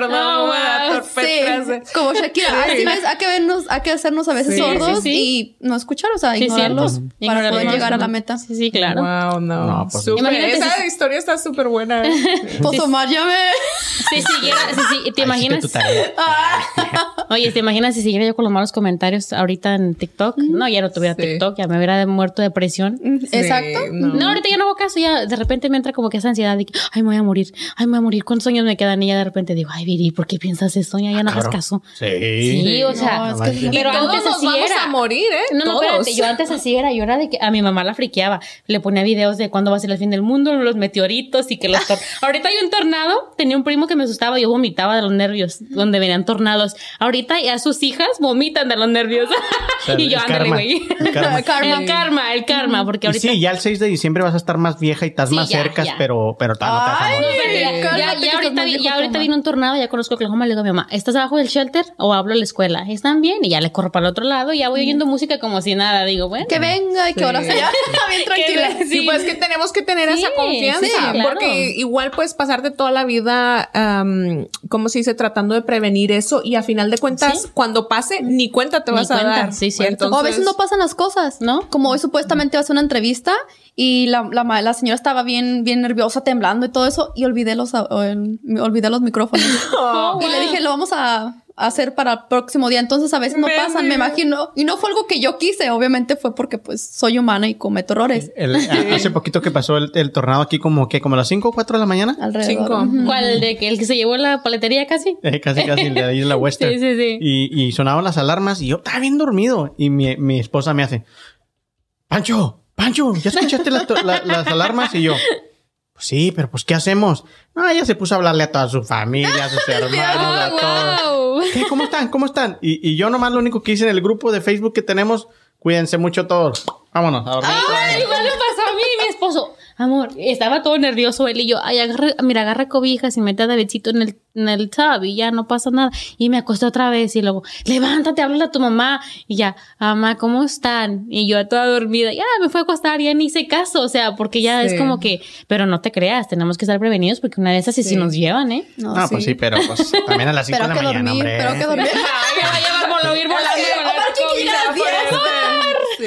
Oh, frase. Sí, como Shakira. Así ves, hay que vernos, hay que hacernos a veces Sí, sordos sí, sí. y no escuchar, o sea, Sí, ignorarlos para poder llegar a la meta. Sí, sí, claro. Wow, no. No, pues-. Imagínate Esa si- historia está súper buena. Pues Omar, ya me... Si siguiera, si, ¿te imaginas? tarea. Oye, ¿te imaginas si siguiera yo con los malos comentarios ahorita en TikTok? No, ya no tuviera Sí. TikTok, ya me hubiera muerto de depresión. Exacto. no. No, ahorita ya no hago caso, ya de repente me entra como que esa ansiedad de que, ay, me voy a morir, ay, me voy a morir, ¿cuántos años me quedan? Y ya de repente digo, ay, Viri, ¿por qué piensas eso? Ya, ya no hagas Claro. caso. Sí. Sí, o sea, No, es que Pero todos antes nos así vamos era. a morir, ¿eh? No, no, todos. espérate, yo antes así era, yo era de que a mi mamá la friqueaba, le ponía videos de cuándo va a ser el fin del mundo, los meteoritos y que los tor- ahorita hay un tornado, tenía un primo que me asustaba, yo vomitaba de los nervios, donde venían tornados. Ahorita ya sus hijas vomitan de los nervios. O sea, y yo, ándale, güey. El karma. El karma, el karma, porque Y ahorita sí, ya el 6 de diciembre vas a estar más vieja y estás Sí, más ya, cerca, ya. pero, pero tal, no te vas a morir. Ya, ahorita, vi- ya vino un tornado, ya conozco Oklahoma, le digo a mi mamá, ¿estás abajo del shelter o hablo a la escuela? ¿Están bien? Y ya le corro para el otro lado, y ya voy oyendo música como si nada, digo, bueno. Que venga y que ahora sea bien tranquila. Que- Sí, pues que tenemos que tener Sí, esa confianza, sí, claro. porque igual puedes pasarte toda la vida, am, ¿cómo se dice? Tratando de prevenir eso y a final de cuentas, cuando pase, ni cuenta te Ni vas a dar. sí, cierto. O a veces no pasan las cosas, ¿No? Como hoy supuestamente iba a hacer una entrevista y la, la, señora estaba bien, bien nerviosa, temblando y todo eso, y olvidé los, olvidé los micrófonos. Oh, y le dije, lo vamos a hacer para el próximo día. Entonces a veces no pasan, me imagino. Y no fue algo que yo quise, obviamente fue porque pues soy humana y cometo errores. El- hace poquito que pasó el, el tornado aquí como que como a las 5 o 4 de la mañana. Alrededor. Cinco. Ujú. ¿Cuál? ¿De que el que se llevó la paletería casi? Eh, casi, casi, el de ahí la Western. Sí, sí, sí. Y, y sonaban las alarmas y yo estaba bien dormido. Y mi, mi esposa me hace, Pancho, Pancho, ¿ya escuchaste las to- la- las alarmas? Y yo, sí, pero pues ¿qué hacemos? No, ella se puso a hablarle a toda su familia, a sus hermanos, a todos. Oh, wow. ¿Qué? ¿Cómo están? ¿Cómo están? Y, y yo nomás lo único que hice en el grupo de Facebook que tenemos, cuídense mucho todos. Vámonos a dormir. Ay, igual me pasó a mí y mi esposo. Amor, estaba todo nervioso él y yo, ay, agarra, mira, agarra cobijas y mete a Davidcito en el, en el tub y ya no pasa nada. Y me acosté otra vez y luego, levántate, háblale a tu mamá. Y ya, mamá, ¿cómo están? Y yo toda dormida, ya me fue a acostar, ya ni hice caso, o sea, porque ya es como que, pero no te creas, tenemos que estar prevenidos porque una de esas sí, sí nos llevan, ¿eh? No, Ah, pues sí, pero pues también a las 5 de Pero la mañana, dormir, hombre. pero que dormir. Ay, ya a ir volando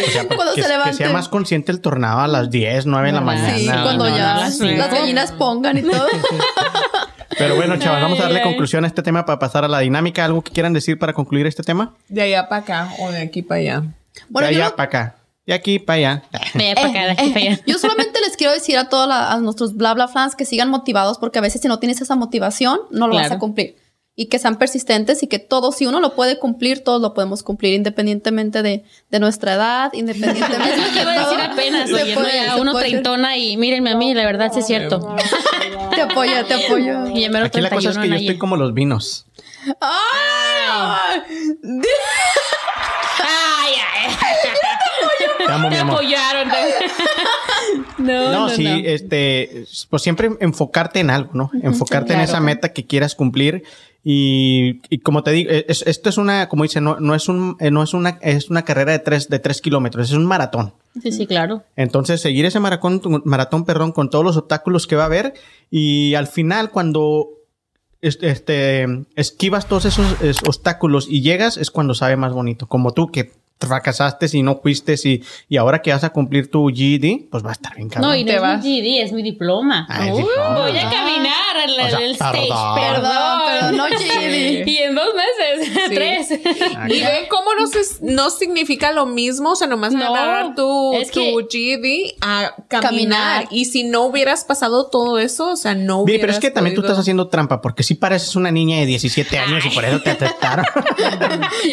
O sea, Cuando que, se que levanten. sea más consciente el tornado a las 10, 9 de la ¿Verdad? mañana. Sí, cuando no, ya las, gallinas pongan y todo. Pero bueno, chavos, vamos a darle Ay, conclusión a este tema para pasar a la dinámica. ¿Algo que quieran decir para concluir este tema? De allá para acá o de aquí para allá. Bueno, de allá no- para acá. De aquí para allá. De allá para acá, de aquí para allá. Yo solamente les quiero decir a todos a nuestros bla bla fans que sigan motivados porque a veces si no tienes esa motivación no lo vas a cumplir y que sean persistentes y que todos si uno lo puede cumplir todos lo podemos cumplir independientemente de, de nuestra edad independientemente Es lo que iba a decir apenas, no, puede, ya uno treintona y mírenme a mí, la verdad sí es cierto. te apoyo te apoyo Y Aquí la cosa es 31 que yo ahí. estoy como los vinos. ¡Ay! Te amo, mi Te amor. apoyaron. no, No, no, sí, no. este, pues siempre enfocarte en algo, ¿no? Enfocarte en claro. esa meta que quieras cumplir y, y como te digo, es- esto es una, como dice, no, no es un, eh, no es una, es una carrera de tres, de tres kilómetros, es un maratón. Sí, sí, claro. Entonces, seguir ese maratón, maratón, perdón, con todos los obstáculos que va a haber y al final cuando este, este, esquivas todos esos es, obstáculos y llegas es cuando sabe más bonito. Como tú que fracasaste y no fuiste y, y ahora que vas a cumplir tu GED, pues va a estar bien cabrón. No, y no Te es vas. mi GD, es mi diploma. Ah, es Uh, diploma. voy a caminar la- O sea, el stage. perdón. Perdón, pero no GD. Y en dos meses, Sí. tres. Y ven cómo no, se- no significa lo mismo, o sea, nomás No, agarrar tu, es tu que- GED a caminar. Caminar. Y si no hubieras pasado todo eso, o sea, no hubieras pero es que también tú podido- estás haciendo trampa, porque sí pareces una niña de 17 años y por eso te aceptaron.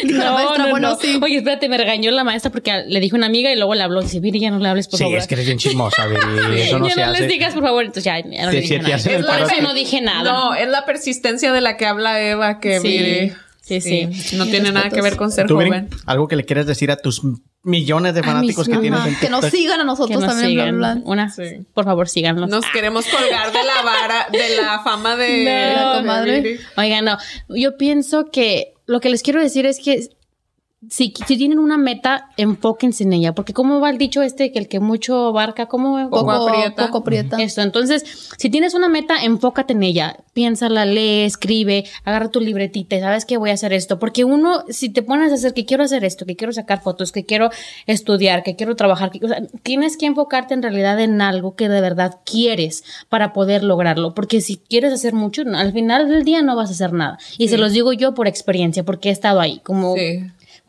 La maestra, bueno, sí. Oye, espérate, me regañó la maestra porque le dijo una amiga y luego le habló. Dice, Viri, ya no le hables, por sí, favor. es que eres bien chismosa, Viri, Eso no ya se no hace. les digas, por favor. Entonces ya, ya no Sí, le sí, dije nada. Por eso no dije nada. No, es la persistencia de la que habla Eva que Sí. Viri- Sí, sí. No tiene nada que ver con ser ¿Tú, Viri, joven. algo que le quieres decir a tus millones de mis fanáticos que tienes en Que nos TikTok? sigan a nosotros nos también, sigan. bla, bla. Una, Sí. por favor, síganos. Nos Ah. queremos colgar de la vara, de la fama de, No, de comadre. Oigan, no, yo pienso que lo que les quiero decir es que si, si tienen una meta, enfóquense en ella, porque como va el dicho este, que el que mucho abarca, ¿cómo? Poco Poco aprieta. Poco aprieta. Esto, entonces, si tienes una meta, enfócate en ella. Piénsala, lee, escribe, agarra tu libretita y sabes que voy a hacer esto. Porque uno, si te pones a hacer que quiero hacer esto, que quiero sacar fotos, que quiero estudiar, que quiero trabajar, que- o sea, tienes que enfocarte en realidad en algo que de verdad quieres para poder lograrlo. Porque si quieres hacer mucho, al final del día no vas a hacer nada. Y se los digo yo por experiencia, porque he estado ahí, como Sí.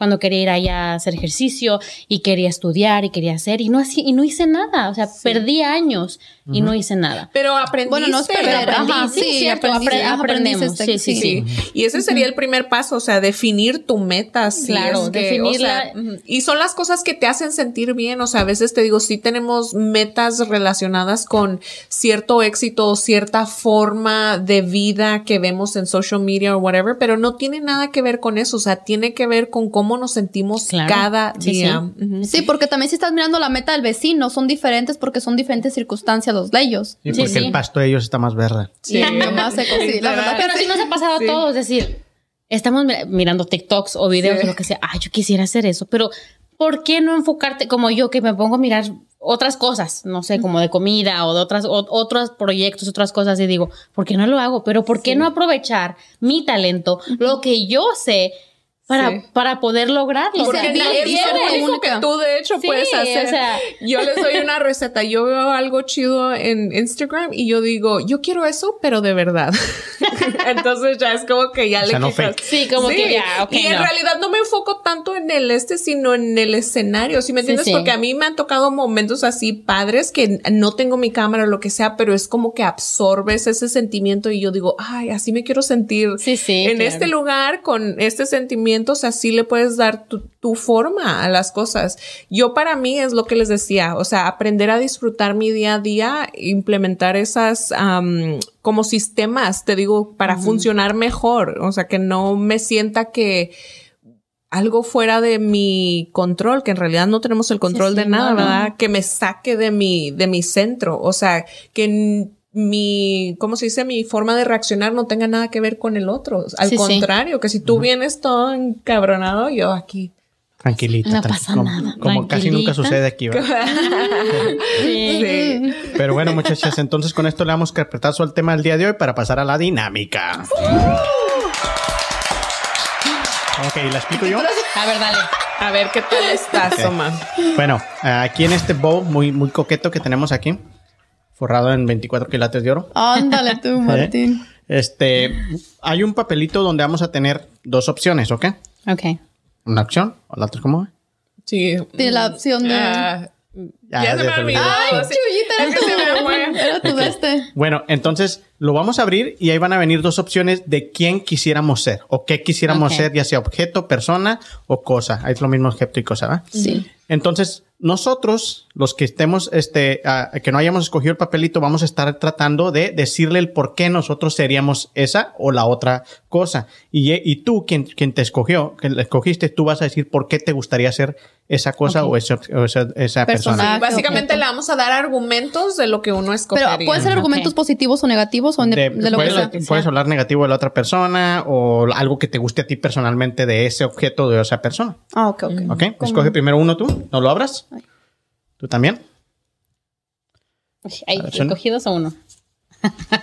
Cuando quería ir allá a hacer ejercicio y quería estudiar y quería hacer y no hacía, y no hice nada, o sea, perdí años y no hice nada. Pero aprendiste. Bueno, no es perder, aprendí, ajá, sí, sí, cierto, aprendiste, apre- ajá, aprendemos, sí, sí, Sí, y ese sería el primer paso, o sea, definir tu meta. Claro, es que, definirla. o sea, y son las cosas que te hacen sentir bien, o sea, a veces te digo, sí tenemos metas relacionadas con cierto éxito o cierta forma de vida que vemos en social media o whatever, pero no tiene nada que ver con eso, o sea, tiene que ver con cómo nos sentimos Claro. cada Sí, día. sí. Ujú. Sí, porque también si estás mirando la meta del vecino, son diferentes porque son diferentes circunstancias los de ellos. Sí, Sí, porque sí. el pasto de ellos está más verde. Sí. Y nomás se cocina. La verdad Pero sí nos ha pasado Sí. a todos, es decir, estamos mi- mirando TikToks o videos Sí. o lo que sea, ay, yo quisiera hacer eso, pero ¿por qué no enfocarte como yo que me pongo a mirar otras cosas, no sé, como de comida o de otras o- otros proyectos, otras cosas y digo, ¿por qué no lo hago? Pero ¿por qué no aprovechar mi talento, lo que yo sé para, Sí. para poder lograrlo? Porque servir, es y lo único única. que tú de hecho Sí, puedes hacer. o sea. yo les doy una receta. Yo veo algo chido en Instagram y yo digo, yo quiero eso, pero de verdad. Entonces ya es como que ya O le sea, no quitas- fake. Sí, como que ya, Y en no. realidad no me enfoco tanto en el este, sino en el escenario. ¿Sí me Sí, entiendes? sí. Porque a mí me han tocado momentos así padres que no tengo mi cámara o lo que sea, pero es como que absorbes ese sentimiento y yo digo, ay, así me quiero sentir Sí, sí, en claro. este lugar con este sentimiento, o sea, sí le puedes dar tu, tu forma a las cosas. Yo para mí es lo que les decía, o sea, aprender a disfrutar mi día a día, implementar esas como sistemas, te digo, para funcionar mejor, o sea, que no me sienta que algo fuera de mi control, que en realidad no tenemos el control sí, de nada, no, no. ¿verdad? Que me saque de mi, de mi centro, o sea, que mi, ¿cómo se dice? Mi forma de reaccionar no tenga nada que ver con el otro. Al Sí, sí. contrario, que si tú vienes todo encabronado, yo aquí. Tranquilita. No pasa como, nada, Como casi nunca sucede aquí. ¿verdad? Sí. Sí. Pero bueno, muchachas, entonces con esto le damos carpetazo al tema del día de hoy para pasar a la dinámica. Ok, ¿la explico yo? A ver, dale. A ver qué tal estás, Ok. Oma. Bueno, aquí en este bowl muy, muy coqueto que tenemos aquí, forrado en 24 quilates de oro, Ándale tú, Martín. este, hay un papelito donde vamos a tener dos opciones, ¿ok? Ok. Una opción, o la otra, ¿cómo? Sí. Tiene la opción de. Ya, ya se me olvidó. Ay, Sí. Chuyita, era Es que se me fue. tu, era tu de este. Bueno, entonces lo vamos a abrir y ahí van a venir dos opciones de quién quisiéramos ser o qué quisiéramos ser, ya sea objeto, persona o cosa. Ahí es lo mismo objeto y cosa, ¿va? Sí. Entonces, nosotros, los que estemos, este, ah, que no hayamos escogido el papelito, vamos a estar tratando de decirle el por qué nosotros seríamos esa o la otra cosa. Y, y tú, quien, quien te escogió, que la escogiste, tú vas a decir por qué te gustaría ser esa cosa o esa, o esa, esa persona. Básicamente le vamos a dar argumentos de lo que uno escogería. Pero pueden ser argumentos positivos o negativos o de, De- de lo que puedes, sea. puedes hablar negativo de la otra persona o algo que te guste a ti personalmente de ese objeto de esa persona. Ah, ok, ok. ¿Ok? Escoge primero uno tú, no lo abras. Tú también. Ay, A ver, suena. escogí dos a uno.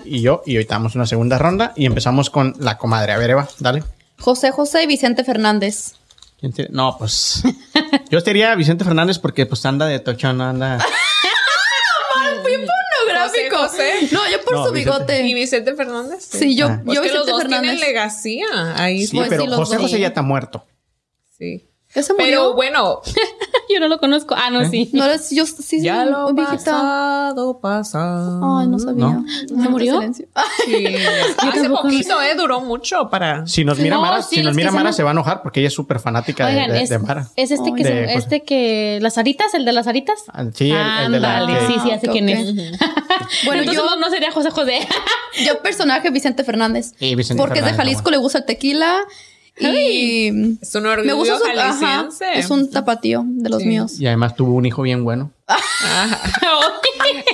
Y yo, y ahorita damos una segunda ronda y empezamos con la comadre. A ver, Eva, dale. José José y Vicente Fernández. ¿Quién te- No, pues. Yo sería Vicente Fernández porque pues anda de tochón, anda. Pornográfico. José, José. No, yo por No, su Vicente. ¿Y bigote. Vicente Fernández? Sí, yo, Ah. Pues yo que los Vicente dos Fernández. tienen legacía. Ahí Sí. Pues pero sí, los José. José ya está muerto. sí. ¿Ya se murió? Pero bueno, Yo no lo conozco. Ah, ¿Eh? no, sí. No yo sí, ya sí, lo viejita. pasado, pasado. Ay, no sabía. ¿No? ¿Se murió? Sí. Hace poquito, ¿eh? Duró mucho para... Si nos mira No, Mara, sí, si nos mira se Mara se va a enojar porque ella es súper fanática de- Oigan, de, es, de Mara. es este que, De- se- este que, las aritas, el de las aritas. Ah, Sí, el, el de la. Ándale, que- sí, sí, hace Ah, quién es. Bueno, Entonces yo, no, sería José José. yo personaje Vicente Fernández. Sí, Vicente porque es de Jalisco, le gusta el tequila. Y Es un me orgullo gusta su... Ajá, es un tapatío de los Sí. míos. Y además tuvo un hijo bien bueno.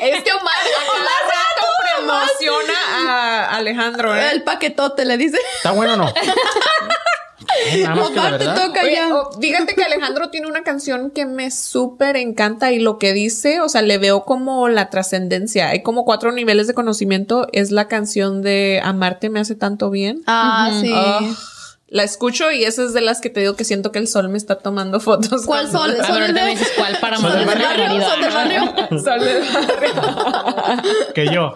Este Omar cada rato promociona a Alejandro, ¿eh? El paquetote le dice. ¿Está bueno o no? Omar, te toca Oye, ya. oh, fíjate que Alejandro tiene una canción que me súper encanta y lo que dice, o sea, le veo como la trascendencia. Hay como cuatro niveles de conocimiento. Es la canción de Amarte me hace tanto bien. Ah, sí. Ah, la escucho y esa es de las que te digo que siento que el sol me está tomando fotos. ¿Cuál sol? A ver, ¿Sol me del dices cuál para Sol del barrio, sol del barrio? Sol del barrio. Que yo.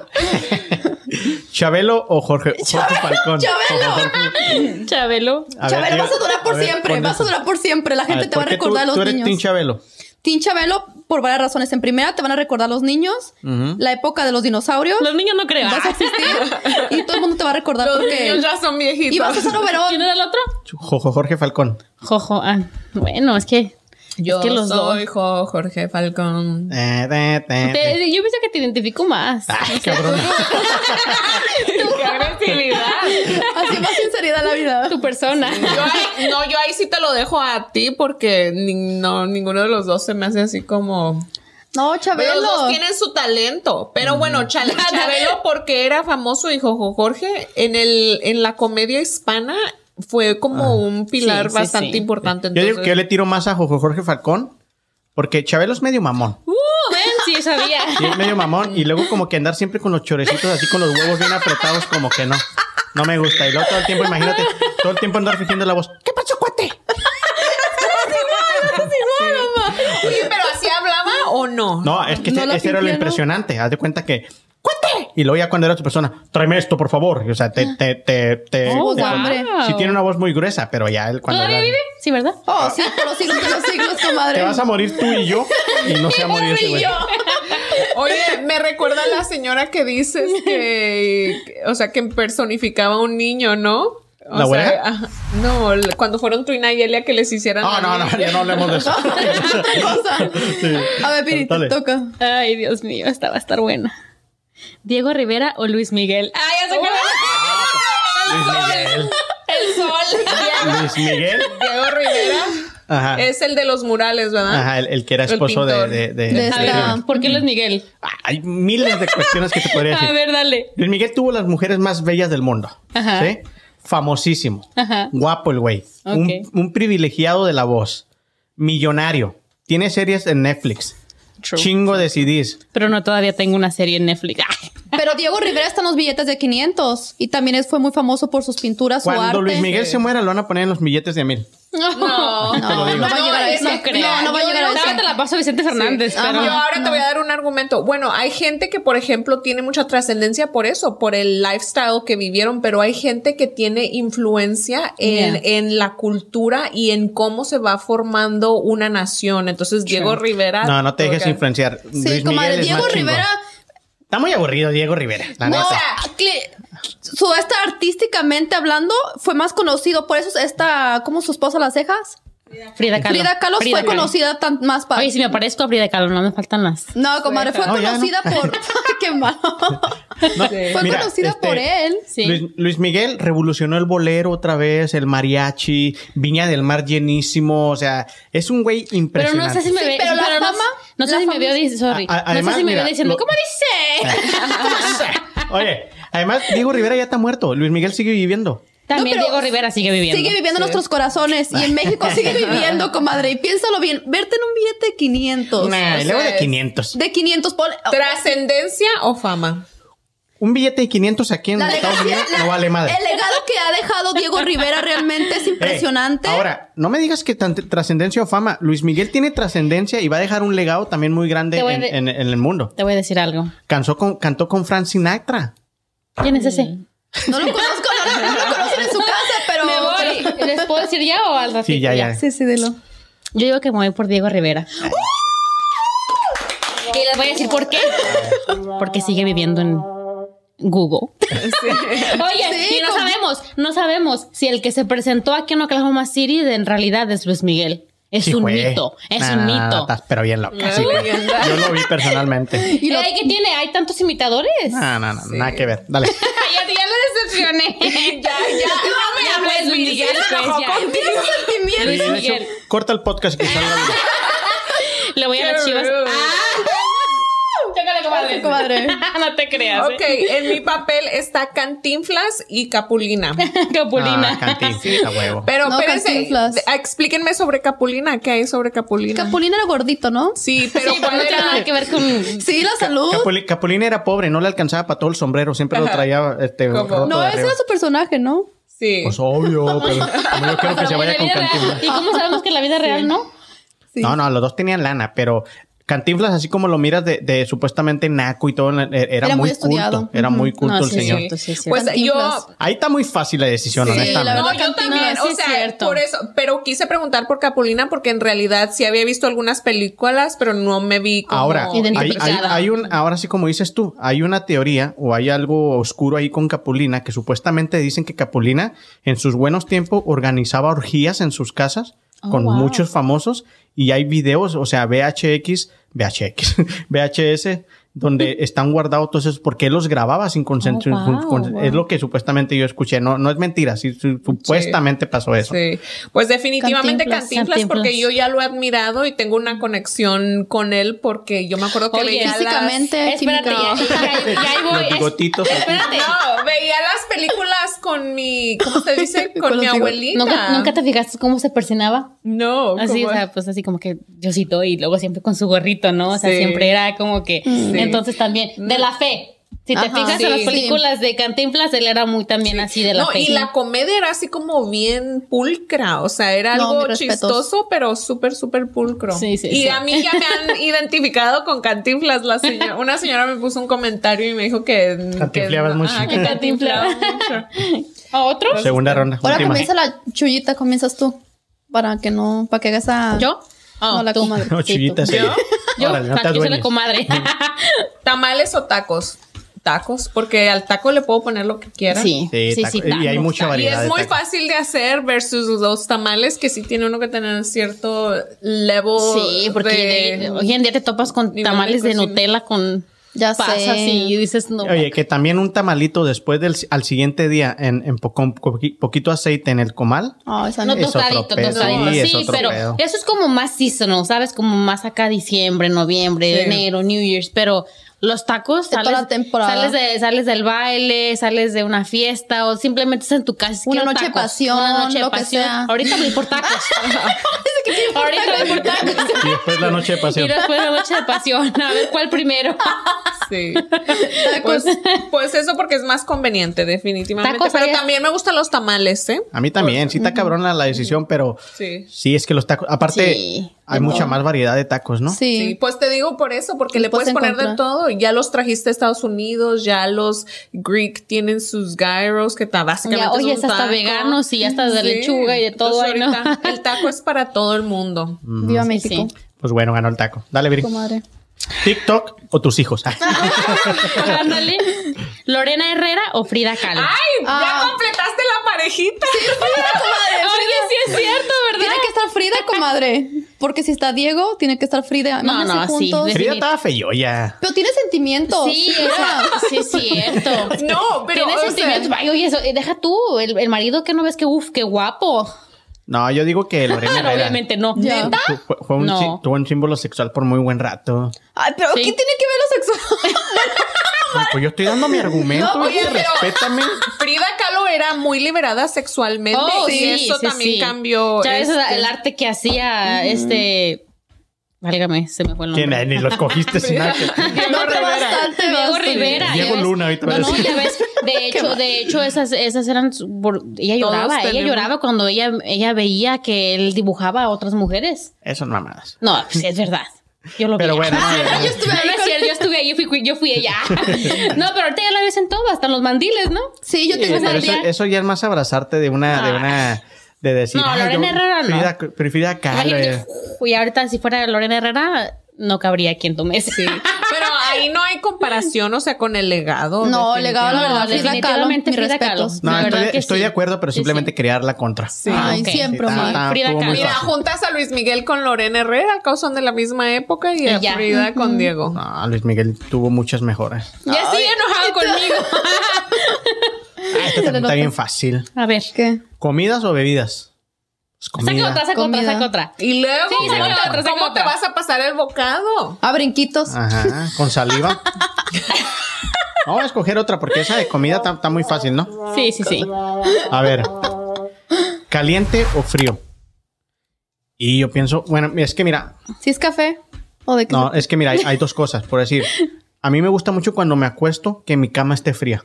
¿Chabelo o Jorge, Jorge Falcón? ¡Chabelo! Jorge- Chabelo. A ver, Chabelo, vas a durar por a ver, siempre. Vas a durar por siempre. La gente ver, te va a ¿por qué tú- recordar a los tú eres niños. Team Chabelo. Team Chabelo, por varias razones. En primera, te van a recordar los niños, la época de los dinosaurios. Los niños no creo. Vas a existir y todo el mundo te va a recordar Los porque. niños ya son viejitos. Y vas a ser overall. ¿Quién era el otro? Jo- Jorge Falcón. Jojo. Ah, bueno, es que. Yo es que los soy dos. Jo- Jorge Falcón. Eh, te, te, te. Te- yo pienso que te identifico más. Ay, cabrón. ¡Qué agresividad! Así más sinceridad la vida. Tu persona. Yo ahí- no, yo ahí sí te lo dejo a ti porque ni- no, ninguno de los dos se me hace así como... No, Pero Chabelo. los dos tienen su talento. Pero bueno, Chal- Chabelo porque era famoso y Jojo Jorge en el en la comedia hispana fue como un pilar Sí, bastante sí. importante. Yo digo entonces- que yo le tiro más a Jojo Jorge Falcón porque Chabelo es medio mamón. Uh, ven, sí, sabía. Sí, es medio mamón. Y luego como que andar siempre con los chorecitos así con los huevos bien apretados, como que no. No me gusta. Y luego todo el tiempo, imagínate, todo el tiempo andar fingiendo la voz. ¿Qué pasó, cuate? Oye, pero así hablaba o no? No, es que No ese, ese era lo impresionante. Haz de cuenta que. Y luego ya cuando era otra persona, tráeme esto, por favor. Y, o sea, te, te, te, te- Oh, te- hombre. Sí tiene una voz muy gruesa, pero ya él cuando ¿Todavía era- vive? Sí, ¿verdad? Oh, sí, por los siglos de los siglos, comadre. Te vas a morir tú y yo y no se va a morir ese güey. Oye, me recuerda a la señora que dices que, que- o sea, que personificaba a un niño, ¿no? O ¿La sea, ajá. no, cuando fueron Trina y Elia que les hicieran. No, la no, no, niña. ya no hablemos de eso. Sí. A ver, Piri, te toca. Ay, Dios mío, esta va a estar buena. ¿Diego Rivera o Luis Miguel? Ay, ya sé que- Luis Miguel. El sol. Luis Miguel. Diego Rivera Ajá. es el de los murales, ¿verdad? Ajá, el, el que era esposo de, de, de- esta- ¿Por qué Luis Miguel? Hay miles de cuestiones que te podría decir. A ver, dale. Luis Miguel tuvo las mujeres más bellas del mundo. Ajá. ¿Sí? Famosísimo. Ajá. Guapo el güey. Ok. Un, un privilegiado de la voz. Millonario. Tiene series en Netflix. Chingo de CDs. Pero no todavía tengo una serie en Netflix. Pero Diego Rivera está en los billetes de 500 y también es, fue muy famoso por sus pinturas, su Cuando arte. Luis Miguel se muera, lo van a poner en los billetes de a mil. No, No, Te lo digo. no va a llegar a eso. no creo. No, no va a llegar a eso. Ahora te la paso a Vicente Fernández, pero. Yo ahora te voy a dar un argumento. Bueno, hay gente que, por ejemplo, tiene mucha trascendencia por eso, por el lifestyle que vivieron, pero hay gente que tiene influencia en, Yeah. en la cultura y en cómo se va formando una nación. Entonces, Diego Rivera. No, no te dejes influenciar. Sí, Luis comadre, Miguel es Diego. Rivera. Está muy aburrido Diego Rivera, la No, neta. su esta artísticamente hablando fue más conocido por eso esta, ¿cómo su esposa las cejas? Frida Kahlo. Frida Kahlo fue Kahlo. conocida tan, más para. Oye, si me parezco a Frida Kahlo, no me faltan más. No, comadre, fue No, ya no. conocida por. Qué malo. No, Fue mira, conocida este, por él. Sí. Luis, Luis Miguel revolucionó el bolero otra vez, el mariachi, Viña del Mar llenísimo, o sea, es un güey Pero impresionante. no sé si me Sí, ve. pero la fama- no sé si me veo sí. dic- sorry. A- a- no sé si me mira, veo diciendo, lo- ¿cómo dice? Oye, además Diego Rivera ya está muerto, Luis Miguel sigue viviendo. También No, pero Diego Rivera sigue viviendo. Sigue viviendo en sí. nuestros corazones y en México sigue viviendo, comadre. Y piénsalo bien, verte en un billete de 500. Nah, luego sea, de 500. De 500, pon- ¿Trascendencia o fama? Un billete de 500 aquí en La Estados legacia- Unidos la- no vale madre. El legado que ha dejado Diego Rivera realmente es Eh, impresionante. ahora, no me digas que tan- trascendencia o fama. Luis Miguel tiene trascendencia y va a dejar un legado también muy grande en, de- en- en el mundo. Te voy a decir algo. Cansó con, cantó con Frank Sinatra. ¿Quién es ese? no lo conozco, no, lo- no lo conocen en su casa, pero. me voy. ¿Les puedo decir ya o al ratito? Sí, ya, ya. Sí, sí, dilo. Yo digo que me voy por Diego Rivera. Y les voy a decir por qué. Porque sigue viviendo en Google. Oye, Sí, y no como- sabemos, no sabemos si el que se presentó aquí en Oklahoma City de- en realidad es Luis Miguel. Es Sí un fue. mito, es Nah, un nah, mito. estás pero bien loca. sí, güey. Yo lo vi personalmente. Y lo- ¿Qué tiene? ¿Hay tantos imitadores? No, no, no, nada que ver. Dale. ya, ya lo decepcioné. ya, ya. No me hables, Luis Miguel. pues. Luis Miguel. corta el podcast que salga. Le voy a las chivas. Ah, comadre. Comadre. no te creas. Ok, en mi papel está Cantinflas y Capulina. Capulina. Ah, Cantinflas, a huevo. Pero No, espérense, explíquenme sobre Capulina. ¿Qué hay sobre Capulina? Capulina era gordito, ¿no? sí, pero Sí, no ¿cuál tiene nada que ver con. Sí, la salud. Capuli- Capulina era pobre, no le alcanzaba para todo el sombrero, siempre lo traía este, No, ese era su personaje, ¿no? Sí. Pues obvio, pero como yo quiero que se vaya con. Cantinflas. ¿Y cómo sabemos que en la vida real no? Sí. No, no, los dos tenían lana, pero Cantinflas, así como lo miras de, de supuestamente naco y todo, era, Era muy, muy estudiado. culto. Era muy culto No, el sí, señor. cierto, sí, es cierto. Pues Cantinflas. yo Ahí está muy fácil la decisión, Sí, honestamente. la verdad, No, yo también, sí o sea, cierto. por eso, pero quise preguntar por Capulina porque en realidad sí había visto algunas películas, pero no me vi como Ahora, hay, hay, hay un, ahora sí como dices tú, hay una teoría o hay algo oscuro ahí con Capulina que supuestamente dicen que Capulina en sus buenos tiempos organizaba orgías en sus casas Oh, con wow. muchos famosos y hay videos, o sea, VHX, VHX, VHS, donde están guardados todos esos, porque él los grababa sin consentimiento. Oh, wow, wow. Es lo que supuestamente yo escuché, no, no es mentira, sí, su- supuestamente pasó eso. Sí, pues definitivamente Cantinflas. Cantinflas, Cantinflas. porque yo ya lo he admirado y tengo una conexión con él porque yo me acuerdo que Oye, veía las... Físicamente, Espérate, ya, ya, ya ahí voy. Los bigotitos. Espérate. No, veía las películas con mi, ¿cómo se dice? Con, Con mi abuelita. ¿Nunca, ¿Nunca te fijaste cómo se persinaba? No, Así, ¿cómo? o sea, pues así como que Diosito y luego siempre con su gorrito, ¿no? O sea, Sí. siempre era como que. Sí. Entonces también, de la fe. Si te Ajá, fijas sí. en las películas de Cantinflas, él era muy también así de la no, fe. y la comedia era así como bien pulcra, o sea, era No, algo chistoso, pero súper, súper pulcro. Sí, sí, y sí. a mí ya me han identificado con Cantinflas, la señora, una señora me puso un comentario y me dijo que... Cantinfleabas mucho. ajá, que mucho. ¿A otro? Segunda ronda, Ahora última. comienza la chullita, comienzas tú. Para que no, para que hagas a. ¿Yo? Oh, No, la tú. comadre. No, chullita, sí. Yo, Órale, no te aquí soy la comadre. ¿Tamales o tacos? Tacos, porque al taco le puedo poner lo que quiera. sí, Sí, sí. Y hay mucha tacos. Y variedad. es de muy tacos. fácil de hacer versus los tamales que sí tiene uno que tener cierto level. Sí, porque de- de- hoy en día te topas con de tamales de cocina. Nutella con Ya pasas sé. y dices no. Oye, que también un tamalito después del al siguiente día en, en po- con poqui- poquito aceite en el comal. Ah, esa No. Es tostadito, otro pedo. tostadito. Sí, es Sí, otro pero pedo. eso es como más seasonal, ¿sabes? Como más acá diciembre, noviembre, Sí. enero, New Year's, pero los tacos De toda sales, la temporada. sales de sales del baile, sales de una fiesta o simplemente estás en tu casa. Una noche de pasión, una noche de pasión. sea. Ahorita voy por tacos. Ahorita voy por tacos. Y después la noche de Y pasión. después la noche de pasión, a ver cuál primero. Sí. Pues, pues eso porque es más conveniente, definitivamente. Tacos pero también me gustan los tamales, ¿eh? A mí también, sí está cabrona la decisión, pero Sí. sí es que los tacos, aparte Sí, hay mucha más variedad de tacos, ¿no? Sí, Sí. pues te digo por eso, porque le puedes puedes poner de todo. Ya los trajiste a Estados Unidos, ya los Greek tienen sus gyros, que ta- básicamente Ya, oye, es hasta taco. veganos y hasta de Sí. lechuga y de todo. No. el taco es para todo el mundo. Viva México. sí. Pues bueno, ganó el taco. Dale, Viri. Comadre. TikTok o tus hijos. Ándale. Lorena Herrera o Frida Kahlo. ¡Ay! Ah. ¡Ya completaste la parejita! Oye, sí es cierto, ¿verdad? Tiene que estar Frida, comadre. Porque si está Diego, tiene que estar Frida. No, no, sí, juntos. Frida estaba feo ya. Pero tiene sentimientos. Sí, o sea, sí es cierto. No, pero, Tiene o sea- sentimientos. Ay, oye, eso, deja tú, el, el marido que no ves que, uff, qué guapo. No, yo digo que Lorena Herrera obviamente no. ¿Neta? fue, fue un, No. sí- tuvo un símbolo sexual por muy buen rato. Ay, pero Sí. ¿qué tiene que ver lo sexual? No, pues yo estoy dando mi argumento. No, oye, pero- respétame. Frida Kahlo era muy liberada sexualmente Oh, y sí, eso sí, también sí. cambió. Ya este, el arte que hacía este. Válgame, se me fue el ¿Quién? nombre. Ni los cogiste sin nada. que- No, pero bastante, Diego. Rivera. Diego. Luna, ahorita No, no, ya ves. De hecho, de hecho, esas, esas eran. ella Todos lloraba, ella tenemos. lloraba cuando ella, ella veía que él dibujaba a otras mujeres. Eso son mamadas. No, sí, es verdad. Yo lo Pero vi. bueno, no, Yo estuve No, ahí no es con- cierto, yo estuve ahí, yo fui, yo fui ella. No, pero ahorita ya la ves en todo, hasta en los mandiles, ¿no? Sí, yo Sí, tengo pero esa eso, idea. eso ya es más abrazarte de una, de una, de decir. No, "Ay, Lorena yo- Herrera no". Frida, pero Frida Kahlo. Y ahorita si fuera Lorena Herrera, no cabría aquí en tu mesa. Sí. Pero ahí no hay comparación, o sea, con el legado. No, el legado, la verdad, Frida Kahlo, mis Frida. Kahlo. No, La estoy, que estoy sí. de acuerdo, pero simplemente sí. quería dar la contra. Sí. Ay, ok. siempre, Sí, está- Omar. está- Frida Kahlo. Mira, juntas a Luis Miguel con Lorena Herrera, al cabo son de la misma época, y a ya. Frida con Diego. No, Luis Miguel tuvo muchas mejoras. Ya sigue enojado conmigo. Ah, esta también está bien fácil. A ver. ¿Qué? ¿Comidas o bebidas? Pues Saca comida. otra, saca otra, Comida. saca otra. Y luego, Sí, ¿cómo, saca te, otra, saca cómo te otra. vas a pasar el bocado? Ah, brinquitos. Ajá, con saliva. Vamos a escoger otra porque esa de comida está, muy fácil, ¿no? Sí, sí, sí. A ver, ¿caliente o frío? Y yo pienso, bueno, es que mira, ¿Si es café? ¿O de qué? no, es que mira, hay, hay dos cosas, por decir. A mí me gusta mucho cuando me acuesto que mi cama esté fría.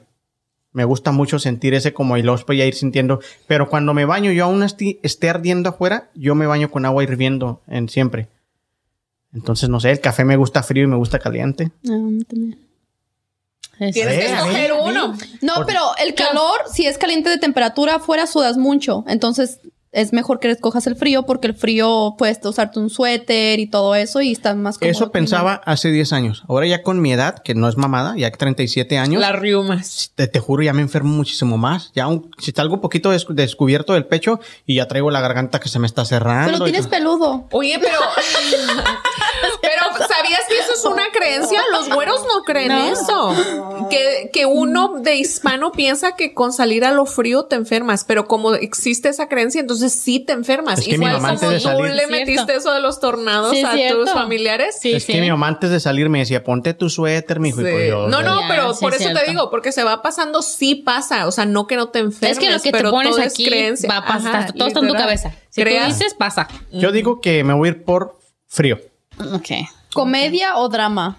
Me gusta mucho sentir ese como y luego después ya ir sintiendo. Pero cuando me baño, yo aún esté ardiendo afuera, yo me baño con agua hirviendo en siempre. Entonces, no sé, el café me gusta frío y me gusta caliente. Ah, a mí también. Es- Tienes que escoger uno. No, pero el calor, si es caliente de temperatura, afuera sudas mucho. Entonces es mejor que escojas el frío porque el frío puedes usarte un suéter y todo eso y estás más cómodo. Eso pensaba hace 10 años. Ahora ya con mi edad, que no es mamada, ya que 37 años, Las riumas. te, te juro, ya me enfermo muchísimo más. Ya un- si está algo poquito des- descubierto del pecho y ya traigo la garganta que se me está cerrando. Pero tienes peludo. Oye, pero. pero, ¿sabías que eso es una creencia? Los güeros no creen No. eso. Que, que uno de hispano piensa que con salir a lo frío te enfermas, pero como existe esa creencia, entonces sí te enfermas. Es que mi Igual mamá como antes de tú salir- le Cierto. metiste eso de los tornados Sí, a cierto. tus familiares. Sí, es sí. que mi mamá antes de salir me decía, ponte tu suéter, mijo. y Sí. pues yo, no, no, Ya, pero sí, por es eso te digo, porque se va pasando, sí pasa. O sea, no que no te enfermes. Es que lo que te pones aquí creencia. va a pasar. Ajá, todo está en tu cabeza. Si Creas- tú dices, pasa. Yo digo que me voy a ir por frío. Ok. ¿Comedia o drama?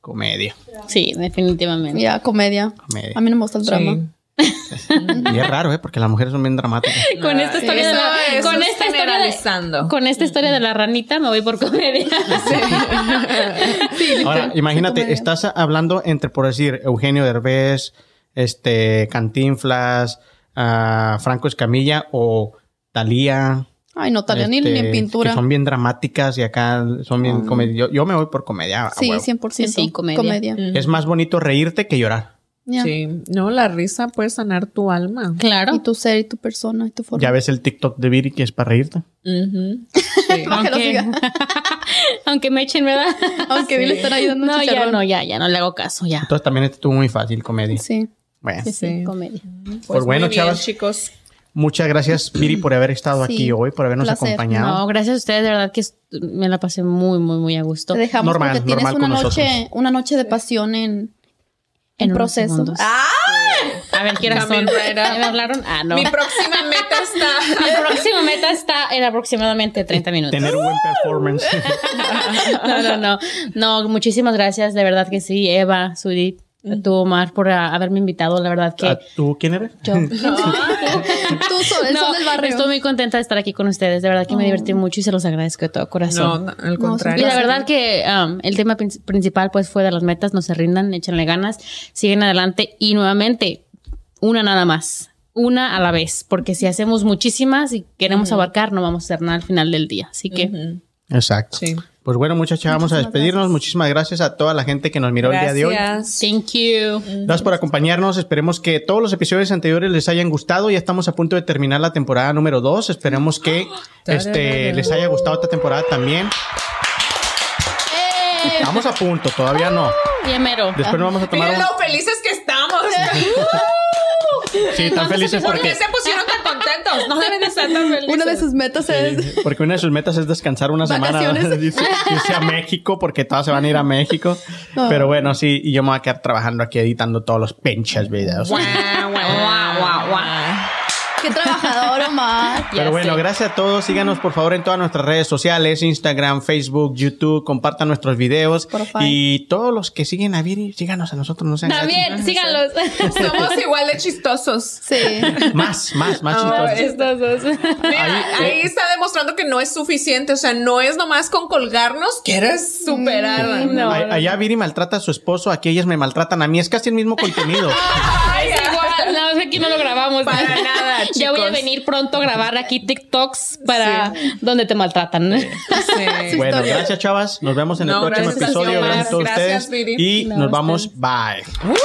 Comedia. Sí, definitivamente. Ya, comedia. Comedia. A mí no me gusta el drama. Y es raro, ¿eh? Porque las mujeres son bien dramáticas. Con esta historia de la, con es esta historia de, con esta historia de la ranita me voy por comedia. Ahora, imagínate, comedia. estás hablando entre, por decir, Eugenio Derbez, este, Cantinflas, ah, Franco Escamilla o Talía. Ay, no, Talia, ni, ni en pintura. Que son bien dramáticas y acá son bien comedia. Yo, yo me voy por comedia. Sí, huevo. 100%. Sí, sí, comedia. Es más bonito reírte que llorar. Sí, no, la risa puede sanar tu alma. Claro. Y tu ser y tu persona y tu forma. Ya ves el TikTok de Viri que es para reírte. Sí. Para que lo Aunque, siga. aunque me echen, ¿verdad? Aunque bien le están ayudando No, ya no, ya, ya no le hago caso, ya. Entonces también estuvo muy fácil, comedia. Sí. Bueno, Sí, sí, Sí. comedia. Pues bueno, muy bien, chavas. chicos. muchas gracias, Viri, por haber estado Sí, aquí hoy, por habernos placer. acompañado. No, gracias a ustedes, de verdad que me la pasé muy, muy, muy a gusto. Te dejamos Normal, porque tienes normal una con noche, nosotros. una noche de pasión en, en unos proceso. Ah, A ver, ¿qué horas son? ¿Me hablaron? Ah, no. Mi próxima meta está. Mi próxima meta está en aproximadamente 30 minutos. Tener un buen performance. No, no, no. No, muchísimas gracias. De verdad que sí, Eva, Sudit, tú, Omar, por haberme invitado. La verdad que ¿Tú quién eres? yo. tú sol, el No, sol del barrio. Estoy muy contenta de estar aquí con ustedes. De verdad que me divertí mucho y se los agradezco de todo corazón. no, al contrario. Y la verdad que um, el tema prin- principal pues fue de las metas, no se rindan, échenle ganas, siguen adelante y nuevamente una nada más, una a la vez, porque si hacemos muchísimas y queremos abarcar no vamos a hacer nada al final del día. Así que. Exacto. Sí. Pues bueno, muchachas, vamos a despedirnos. Muchísimas gracias a toda la gente que nos miró el día de hoy. Gracias. Thank you. Gracias por acompañarnos. Esperemos que todos los episodios anteriores les hayan gustado. Ya estamos a punto de terminar la temporada número 2. Esperemos que este, les haya gustado esta temporada también. Estamos a punto, todavía no. Bien mero. Después nos vamos a tomar Miren un... lo felices que estamos. Sí, tan felices ¿Por porque... qué se pusieron No deben de estar tan felices. Una de sus metas es. Sí, porque una de sus metas es descansar una semana. Dice, irse a México porque todas se van a ir a México. Pero bueno, sí, y yo me voy a quedar trabajando aquí editando todos los pinches videos. Guau, guau, guau, guau, guau. Qué trabajador, Omar. Pero Ya bueno, sé. gracias a todos. Síganos por favor en todas nuestras redes sociales, Instagram, Facebook, YouTube. Compartan nuestros videos. Spotify. Y todos los que siguen a Viri, síganos a nosotros. No sean También, gachos. síganlos. Somos igual de chistosos. Sí. Más, más, más Ah, chistosos. Mira, Ahí, ahí, eh. está demostrando que no es suficiente. O sea, no es nomás con colgarnos. Quieres. No. A- Allá Viri maltrata a su esposo, aquí ellas me maltratan a mí. Es casi el mismo contenido. Ay, Es igual, nada más que aquí no lo grabamos. Para nada, Ya voy a venir pronto a grabar aquí TikToks para donde te maltratan. Sí. Bueno, gracias, chavas. Nos vemos en el No, próximo gracias episodio. Gracias a todos Gracias, ustedes. Viri. Y No, nos vamos. Bye. Bye.